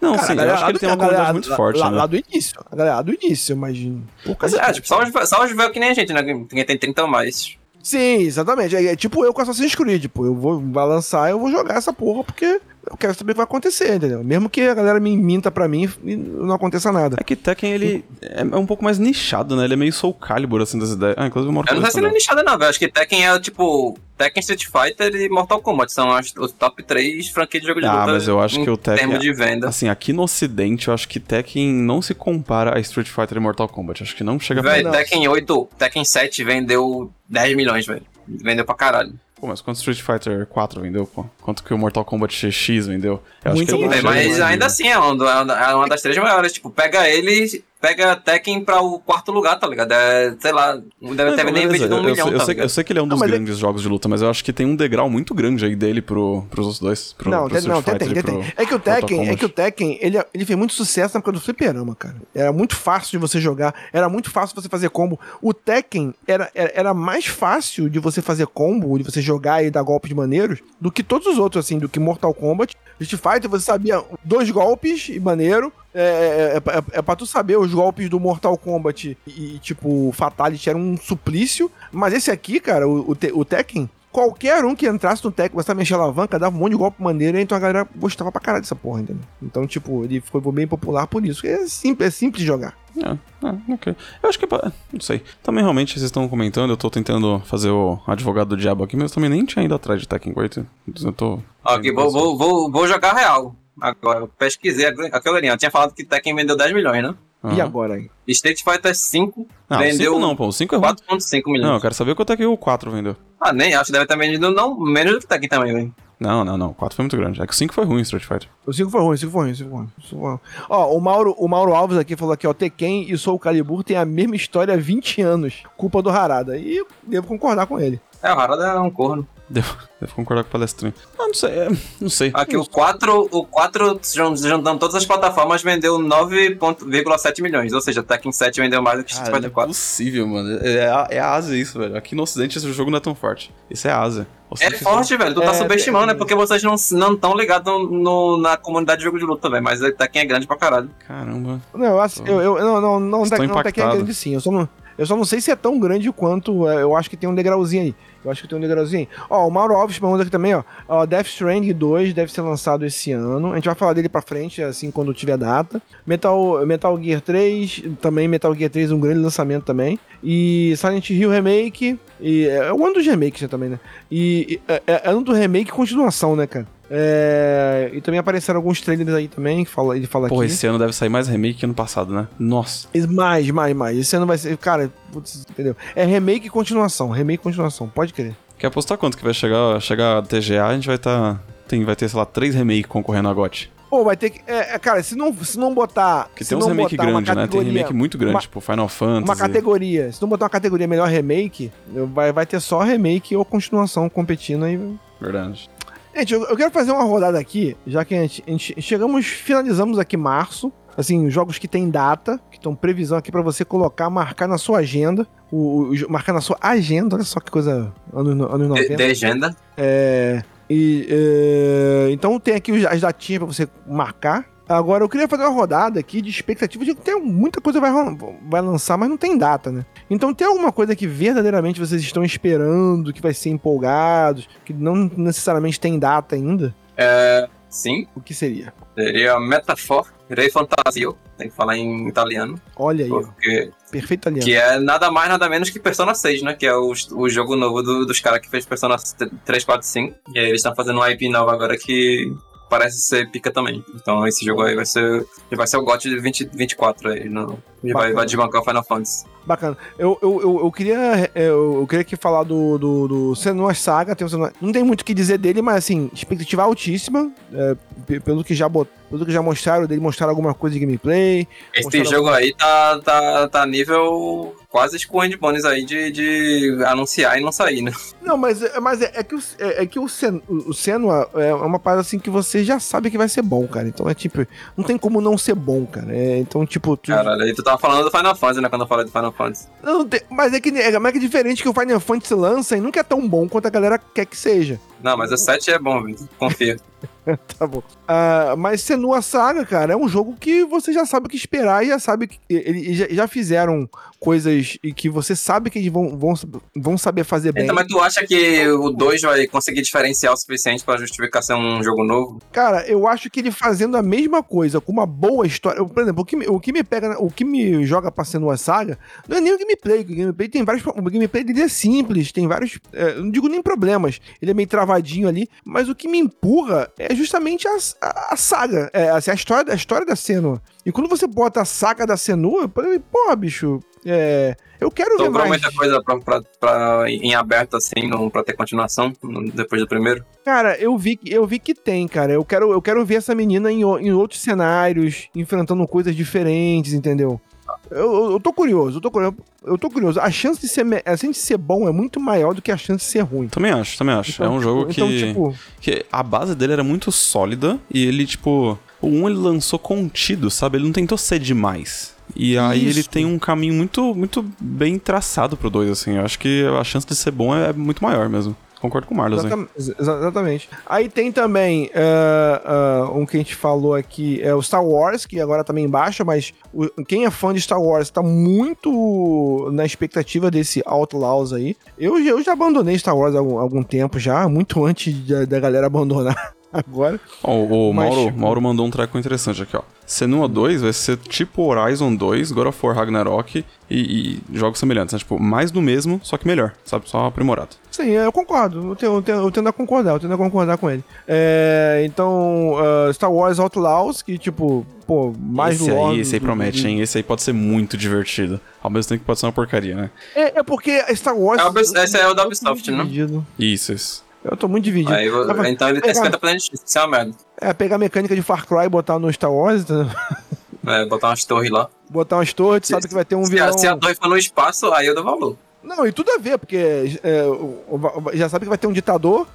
Não, Cara, sim, a eu galera acho que ele tem uma galera comunidade muito lá- forte, lá, né? lá do início. A galera lá do início, mas. pouca Mas, é, tipo, só os, só os velhos que nem a gente, né? Quem tem 30 ou mais. Sim, exatamente. É, é tipo eu com Assassin's Creed, pô. Eu vou vai lançar, eu vou jogar essa porra porque eu quero saber o que vai acontecer, entendeu? Mesmo que a galera me minta pra mim e não aconteça nada. É que Tekken, ele é é um pouco mais nichado, né? Ele é meio Soul Calibur, assim, das ideias. Ah, inclusive o Mauro Eu não sei se ele é nichado, não, velho. Acho que Tekken é, tipo, Tekken Street Fighter e Mortal Kombat. São as, os top 3 franquias de jogo de Ah, luta. mas eu acho em que o Tekken- termos de venda. Assim, aqui no ocidente, eu acho que Tekken não se compara a Street Fighter e Mortal Kombat. Acho que não chega Velho, não. Tekken 8, Tekken 7 vendeu 10 milhões, velho. Vendeu pra caralho. Pô, mas quanto Street Fighter 4 vendeu, pô? Quanto que o Mortal Kombat X vendeu? Eu Muito acho que chega mas ainda assim é uma, é uma- é uma das três maiores. Tipo, pega ele, pega Tekken pra o quarto lugar, tá ligado? É, sei lá, deve Não, ter nem vendido um eu, eu milhão, sei, eu, tá sei, ligado? eu sei que ele é um dos ele- grandes jogos de luta, mas eu acho que tem um degrau muito grande aí dele pro, pros outros dois. Pro, não, pro não, tem, Fighter tem, tem, pro É que o Tekken, é que o Tekken, ele, ele fez muito sucesso na época do fliperama, cara. Era muito fácil de você jogar, era muito fácil você fazer combo. O Tekken era, era, era mais fácil de você fazer combo, de você jogar e dar golpes maneiros, do que todos os outros, assim, do que Mortal Kombat. Street Fighter, você sabia dois golpes e maneiro. É, é, é, é, é pra tu saber os golpes do Mortal Kombat e, tipo, Fatality era um suplício. Mas esse aqui, cara, o, o, Te- o Tekken, qualquer um que entrasse no Tekken, começasse a mexer a alavanca, dava um monte de golpe maneiro, então a galera gostava pra caralho dessa porra, entendeu? Então, tipo, ele ficou bem popular por isso. É simples, é simples de jogar. É, é, ok. Eu acho que. é Não sei. Também realmente vocês estão comentando, eu tô tentando fazer o advogado do diabo aqui, mas eu também nem tinha ido atrás de Tekken 8. Eu tô. Ok, vou, vou, vou, vou jogar real. Agora, eu pesquisei aquela linha. Eu tinha falado que Tekken vendeu 10 milhões, né? E Aham. agora aí? Street Fighter V Não, vendeu 5 não, pô. O 5 é ruim. 4.5 milhões. Não, eu quero saber quanto é que o 4 vendeu. Ah, nem acho que deve ter vendido não, menos do que Tekken também, velho. Não, não, não. O 4 foi muito grande. É que o 5 foi ruim, Street Fighter. O 5 foi ruim, o 5 foi ruim, o 5 foi ruim. o cinco foi ruim. Ó, o Mauro, o Mauro Alves aqui falou aqui, ó, Tekken e Soul Calibur tem a mesma história há 20 anos. Culpa do Harada. E devo concordar com ele. É, o Harada é um corno. Devo, devo concordar com o palestrinho. Ah, não sei. é, não sei. Aqui, o 4, o 4 jun- juntando todas as plataformas, vendeu 9,7 milhões. Ou seja, Tekken 7 vendeu mais do que Street não Fighter é 4. possível, mano. É, a- é a Ásia isso, velho. Aqui no Ocidente esse jogo não é tão forte. Isso é a Ásia. É forte, velho. Tu tá É, subestimando, é- é porque vocês não estão ligados no, no- na comunidade de jogo de luta, velho. Mas Tekken é grande pra caralho. Caramba. Não, eu, acho- eu, eu não, não, não, Estou Tek- não Tekken é grande sim. Eu só, não, eu só não sei se é tão grande quanto. é, Eu acho que tem um degrauzinho aí. Eu acho que tem um degrauzinho. Ó, o Mauro Alves pergunta aqui também, ó. ó. Death Stranding 2 deve ser lançado esse ano. A gente vai falar dele pra frente, assim, quando tiver data. Metal, Metal Gear 3, também Metal Gear 3, um grande lançamento também. E Silent Hill Remake. E é um ano dos remakes né, também, né? E é, é ano do remake e continuação, né, cara? É, e também apareceram alguns trailers aí também, que fala, ele fala Porra, aqui. esse ano deve sair mais remake que ano passado, né? Nossa. Mais, mais, mais. Esse ano vai ser. Cara, putz, entendeu? É remake e continuação. Remake e continuação, pode crer. Quer apostar quanto que vai chegar, chegar a TGA? A gente vai tá. Tem, vai ter, sei lá, três remakes concorrendo a GOT. Pô, vai ter que. É, é, cara, se não, se não botar. Porque tem uns remake grandes, né? Tem remake muito grande, uma- tipo Final Fantasy. Uma categoria. Se não botar uma categoria melhor remake, vai, vai ter só remake ou continuação competindo aí. Verdade. Gente, eu, eu quero fazer uma rodada aqui, já que a gente, a gente chegamos, finalizamos aqui março. Assim, jogos que tem data, que estão previsão aqui pra você colocar, marcar na sua agenda. O, o- marcar na sua agenda, olha só que coisa anos, anos De, 90. de agenda. É, e, é, então tem aqui as datinhas pra você marcar. Agora eu queria fazer uma rodada aqui de expectativa de que tem muita coisa vai, vai lançar, mas não tem data, né? Então tem alguma coisa que verdadeiramente vocês estão esperando, que vai ser empolgados, que não necessariamente tem data ainda? É, sim, O que seria? seria Metafor Re Fantasio. Tem que falar em italiano. Olha aí, Porque, perfeito aliado. que é nada mais, nada menos que Persona 6, né? Que é o, o jogo novo do- dos caras que fez Persona 3, 4, 5. E aí eles estão fazendo uma IP nova agora que parece ser pica também. Então esse jogo aí vai ser, vai ser o GOT de 20, 24 aí. No, e vai, vai desbancar o Final Fantasy. Bacana. Eu, eu, eu, eu queria eu, eu queria aqui falar do, do, do Senua Saga. Tem o Senua- Não tem muito o que dizer dele, mas assim, expectativa altíssima. é, pe- pelo, que já, bot- pelo que já mostraram dele, mostraram alguma coisa de gameplay. Esse jogo aí tá, tá, tá nível quase Skull Bones aí de, de anunciar e não sair, né? Não, mas, é- mas é, é que, o, é, é que o, Sen, o Senua é uma parada assim que você já sabe que vai ser bom, cara. Então é tipo, não tem como não ser bom, cara. É, então, tipo, tu, Caralho, aí tu tava falando do Final Fantasy, né? Quando eu falei do Final Fantasy. não tem- mas é que é, mas é que diferente que o Final Fantasy lança e nunca é tão bom quanto a galera quer que seja. Não, mas o 7 é bom, viu? confia. Tá bom. Ah, mas Senua Saga, cara, é um jogo que você já sabe o que esperar e já sabe que eles já, já fizeram coisas e que você sabe que eles vão, vão, vão saber fazer bem. Então, mas tu acha que o 2 vai conseguir diferenciar o suficiente pra justificar ser um jogo novo? Cara, eu acho que ele fazendo a mesma coisa com uma boa história. por exemplo, o que, me, o que me pega, o que me joga pra Senua Saga não é nem o gameplay. que O gameplay tem vários. O gameplay dele é simples, tem vários. é, não digo nem problemas. Ele é meio travadinho ali. Mas o que me empurra é justamente a, a, a saga. É, assim, a, história, a história da Senua. E quando você bota a saga da Senua, eu falei, porra, bicho. É, eu quero ver Sobrou mais. muita coisa pra, pra, pra- em aberto, assim, não, pra ter continuação depois do primeiro? Cara, eu vi, que- eu vi que tem, cara. Eu quero, eu quero ver essa menina em, em outros cenários, enfrentando coisas diferentes, entendeu? Eu, eu, eu tô curioso, eu tô curioso. Eu tô curioso. A chance de ser, a chance de ser bom é muito maior do que a chance de ser ruim. Também acho, também acho. é um Então, jogo tipo, que, Então, tipo, que a base dele era muito sólida e ele, tipo. O 1 ele lançou contido, sabe? Ele não tentou ser demais. E aí ele Isso. tem um caminho muito, muito bem traçado pro 2, assim. Eu acho que a chance de ser bom é muito maior mesmo. Concordo com o Marlos, Exatamente. Aí tem também eh, ah, um que a gente falou aqui, é o Star Wars, que agora também em baixa, mas o- quem é fã de Star Wars tá muito na expectativa desse Outlaws aí. Eu, eu já abandonei Star Wars há algum, algum tempo já, muito antes da, da galera abandonar agora. Ó, o Mas, Mauro, tipo- Mauro mandou um treco interessante aqui, ó. Senua 2 vai ser tipo Horizon 2, God of War Ragnarok e, e jogos semelhantes, né? Tipo, mais do mesmo, só que melhor, sabe? Só aprimorado. Sim, eu concordo. Eu, tenho, eu, tenho, eu tendo a concordar, eu tendo a concordar com ele. É, então, ah, Star Wars Outlaws, que tipo, pô, mais esse do aí, esse aí promete, do- hein? Esse aí pode ser muito divertido. Ao mesmo tempo que pode ser uma porcaria, né? É, é porque Star Wars. É esse é o da tô Ubisoft, né? Isso, isso. Eu tô muito dividido. Aí, então ele tem pegar- 50% de chance de ser uma merda. É, pegar a mecânica de Far Cry e botar no Star Wars, entendeu? É, botar umas torres lá. botar umas torres, tu sabe que vai ter um se, vilão. se a torre for no espaço, aí eu dou valor. Não, e tudo a ver, porque é, já sabe que vai ter um ditador,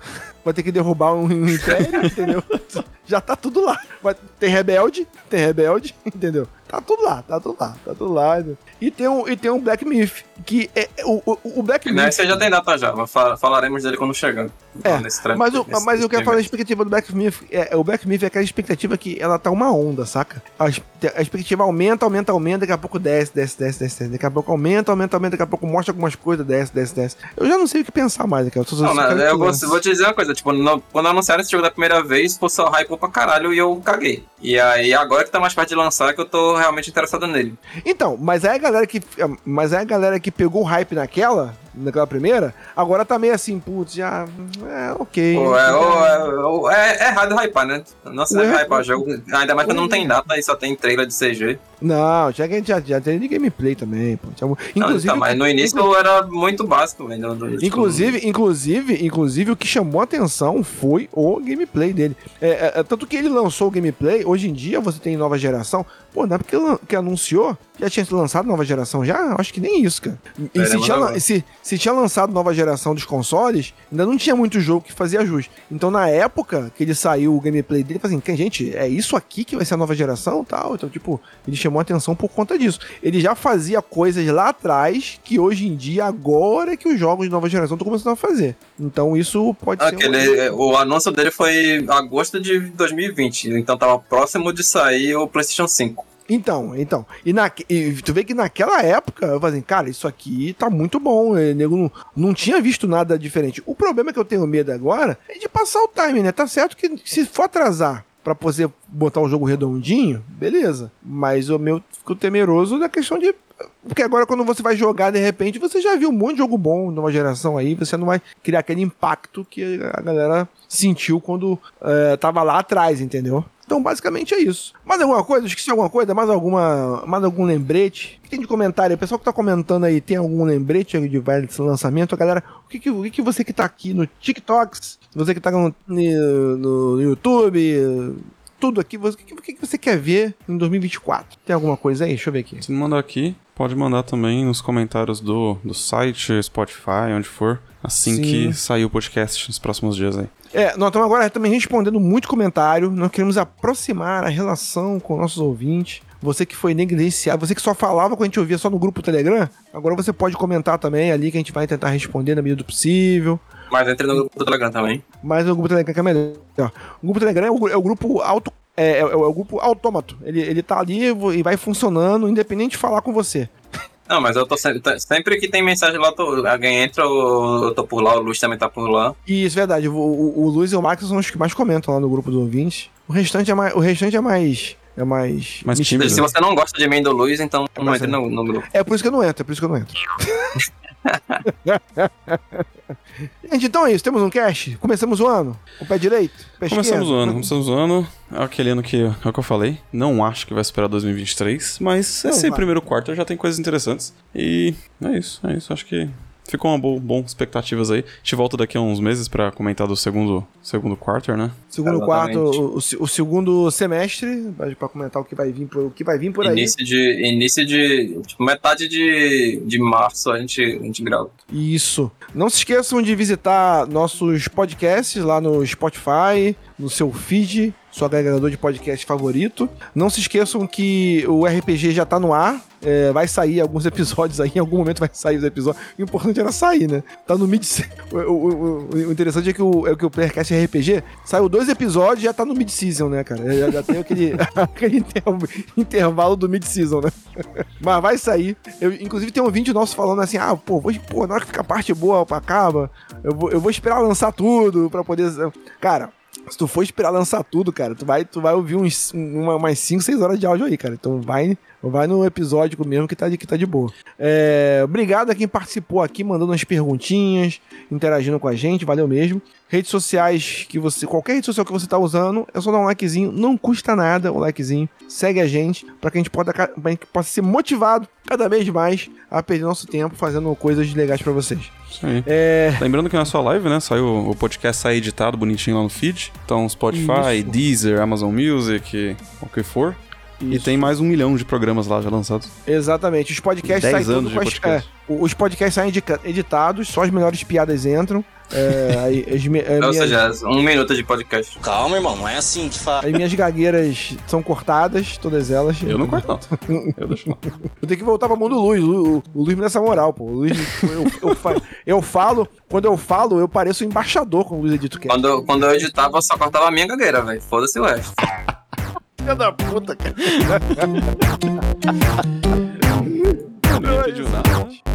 vai ter que derrubar um império, entendeu? Já tá tudo lá. Vai, tem rebelde, tem rebelde, entendeu? Tá tudo lá, tá tudo lá, tá tudo lá. E tem um, e tem um Black Myth, que é o, o, o Black Myth. Esse já tem data já, mas fa- falaremos dele quando chegar. É, tra- Mas, o, nesse- mas eu quero falar da expectativa do Black Myth. É, o Black Myth é aquela expectativa que ela tá uma onda, saca? A, a expectativa aumenta, aumenta, aumenta, daqui a pouco desce, desce, desce, desce, desce. Daqui a pouco aumenta, aumenta, aumenta, daqui a pouco mostra algumas coisas, desce, desce, desce. Eu já não sei o que pensar mais, cara. Eu só- Não, só eu vou, vou te dizer uma coisa, tipo, quando anunciaram esse jogo da primeira vez, o pessoal hypou pra caralho e eu caguei. E aí, agora que tá mais perto de lançar, que eu tô realmente interessado nele. Então, mas aí a galera que. Mas aí a galera que pegou o hype naquela, naquela primeira, agora tá meio assim, putz, já. É, ok. Pô, é, é, é, é errado hypar, né? Não se deve hypar jogo, ainda mais quando não tem data e só tem trailer de CG. Não, já, já, já tem de gameplay também, pô. Tinha- Não, Inclusive, então, mas no início era muito básico, velho. Inclusive, inclusive, inclusive, o que chamou a atenção foi o gameplay dele. É, é, é, tanto que ele lançou o gameplay, hoje em dia você tem nova geração. Pô, não é porque que anunciou, já tinha lançado nova geração? Já? Acho que nem isso, cara. E se Veremos tinha, se, se tinha lançado nova geração dos consoles, ainda não tinha muito jogo que fazia ajuste. Então, na época que ele saiu o gameplay dele, assim, "Que, gente, é isso aqui que vai ser a nova geração tal? Então, tipo, ele chamou a atenção por conta disso. Ele já fazia coisas lá atrás que hoje em dia, agora é que os jogos de nova geração estão começando a fazer. Então, isso pode ser. Aquele, um- o anúncio dele foi agosto de 2020, então tava próximo de sair o PlayStation 5. Então, então. E, na, e tu vê que naquela época, eu falei assim, cara, isso aqui tá muito bom. O nego não, não tinha visto nada diferente. O problema que eu tenho medo agora é de passar o time, né? Tá certo que se for atrasar pra poder botar o jogo redondinho, beleza. Mas o meu fico temeroso da questão de. Porque agora, quando você vai jogar, de repente, você já viu um monte de jogo bom, nova geração aí, você não vai criar aquele impacto que a galera sentiu quando eh, tava lá atrás, entendeu? Então, basicamente é isso. Mais alguma coisa? Esqueci alguma coisa? Mais alguma. Mais algum lembrete? O que tem de comentário? O pessoal que tá comentando aí, tem algum lembrete de vai desse lançamento? Galera, o que, que, o que, que você que tá aqui no TikToks, você que tá no, no, no YouTube, tudo aqui, você- o que, o que, que você quer ver em 2024? Tem alguma coisa aí? Deixa eu ver aqui. Se não mandar aqui, pode mandar também nos comentários do, do site, Spotify, onde for, assim Sim. que sair o podcast nos próximos dias aí. É, nós estamos agora também respondendo muito comentário. Nós queremos aproximar a relação com nossos ouvintes. Você que foi negligenciado, você que só falava quando a gente ouvia só no grupo Telegram, agora você pode comentar também ali que a gente vai tentar responder na medida do possível. Mas entre no grupo do Telegram também. Mas o grupo Telegram que é melhor. O grupo Telegram é o, é o grupo auto. É, é, é o grupo autômato. Ele, ele tá ali e vai funcionando, independente de falar com você. Não, mas eu tô sempre, tá- sempre que tem mensagem lá, tô- alguém entra, eu, eu tô por lá, o Luz também tá por lá. Isso é verdade. O, o, o Luiz e o Max são os que mais comentam lá no grupo do ouvintes. O restante é mais. O restante é mais. É mais. Tímido. Se você não gosta de mim e do Luiz, então não mas entre é. no, no grupo. É por isso que eu não entro, é por isso que eu não entro. Gente, então é isso. Temos um cast? Começamos o ano? O pé direito? Pé Começamos o ano, começamos o ano. É aquele ano que é o que eu falei. Não acho que vai superar 2023, mas Não esse vai. primeiro quarto já tem coisas interessantes. E é isso, é isso. Acho que ficou uma boa, bom expectativas aí. A gente volta daqui a uns meses pra comentar do segundo, segundo quarter, né? Segundo Exatamente. quarto, o, o se- o segundo semestre, pra pra comentar o que vai vir por, o que vai vir por aí. Início de. Início de. Tipo, metade de, de março a gente, a gente grava. Isso. Não se esqueçam de visitar nossos podcasts lá no Spotify, no seu feed. Seu agregador de podcast favorito. Não se esqueçam que o RPG já tá no ar. É, vai sair alguns episódios aí, em algum momento vai sair os episódios. O importante era sair, né? Tá no mid o, o, o, o interessante é que o, é que o Playercast RPG saiu dois episódios e já tá no mid-season, né, cara? Já, já tem aquele, aquele inter- intervalo do mid-season, né? Mas vai sair. Eu, inclusive tem um vídeo nosso falando assim: ah, pô, vou, pô, na hora que fica a parte boa acaba, eu vou, eu vou esperar lançar tudo pra poder. Cara. Se tu for esperar lançar tudo, cara, tu vai, tu vai ouvir uns, uma, umas 5, 6 horas de áudio aí, cara. Então vai, vai no episódio mesmo que tá de, que tá de boa. É, obrigado a quem participou aqui, mandando umas perguntinhas, interagindo com a gente, valeu mesmo. Redes sociais que você. Qualquer rede social que você tá usando, é só dar um likezinho, não custa nada o likezinho. Segue a gente para que a gente possa, possa ser motivado cada vez mais a perder nosso tempo fazendo coisas legais para vocês. Isso aí. É, Lembrando que na sua live, né, saiu o podcast sai editado bonitinho lá no feed. Então, Spotify, Isso. Deezer, Amazon Music, o que for. E Isso. tem mais um milhão de programas lá já lançados. Exatamente. Os podcasts 10 saem anos de podcast. é, os podcasts saem editados, só as melhores piadas entram. É, aí as, as Ou minhas, seja, um minuto de podcast. Calma, irmão, não é assim que faz. as minhas gagueiras são cortadas, todas elas. Eu não corto, não. Eu deixo não. Eu tenho que voltar pra mão do Luiz. O, o- Luiz me dá essa moral, pô. O Luiz, eu, eu, fa- eu falo, quando eu falo, eu pareço um embaixador com o Luiz Edito. Quando, quando eu editava, eu só cortava a minha gagueira, velho. Foda-se o resto. Filha da puta, cara. Eu não pediu nada.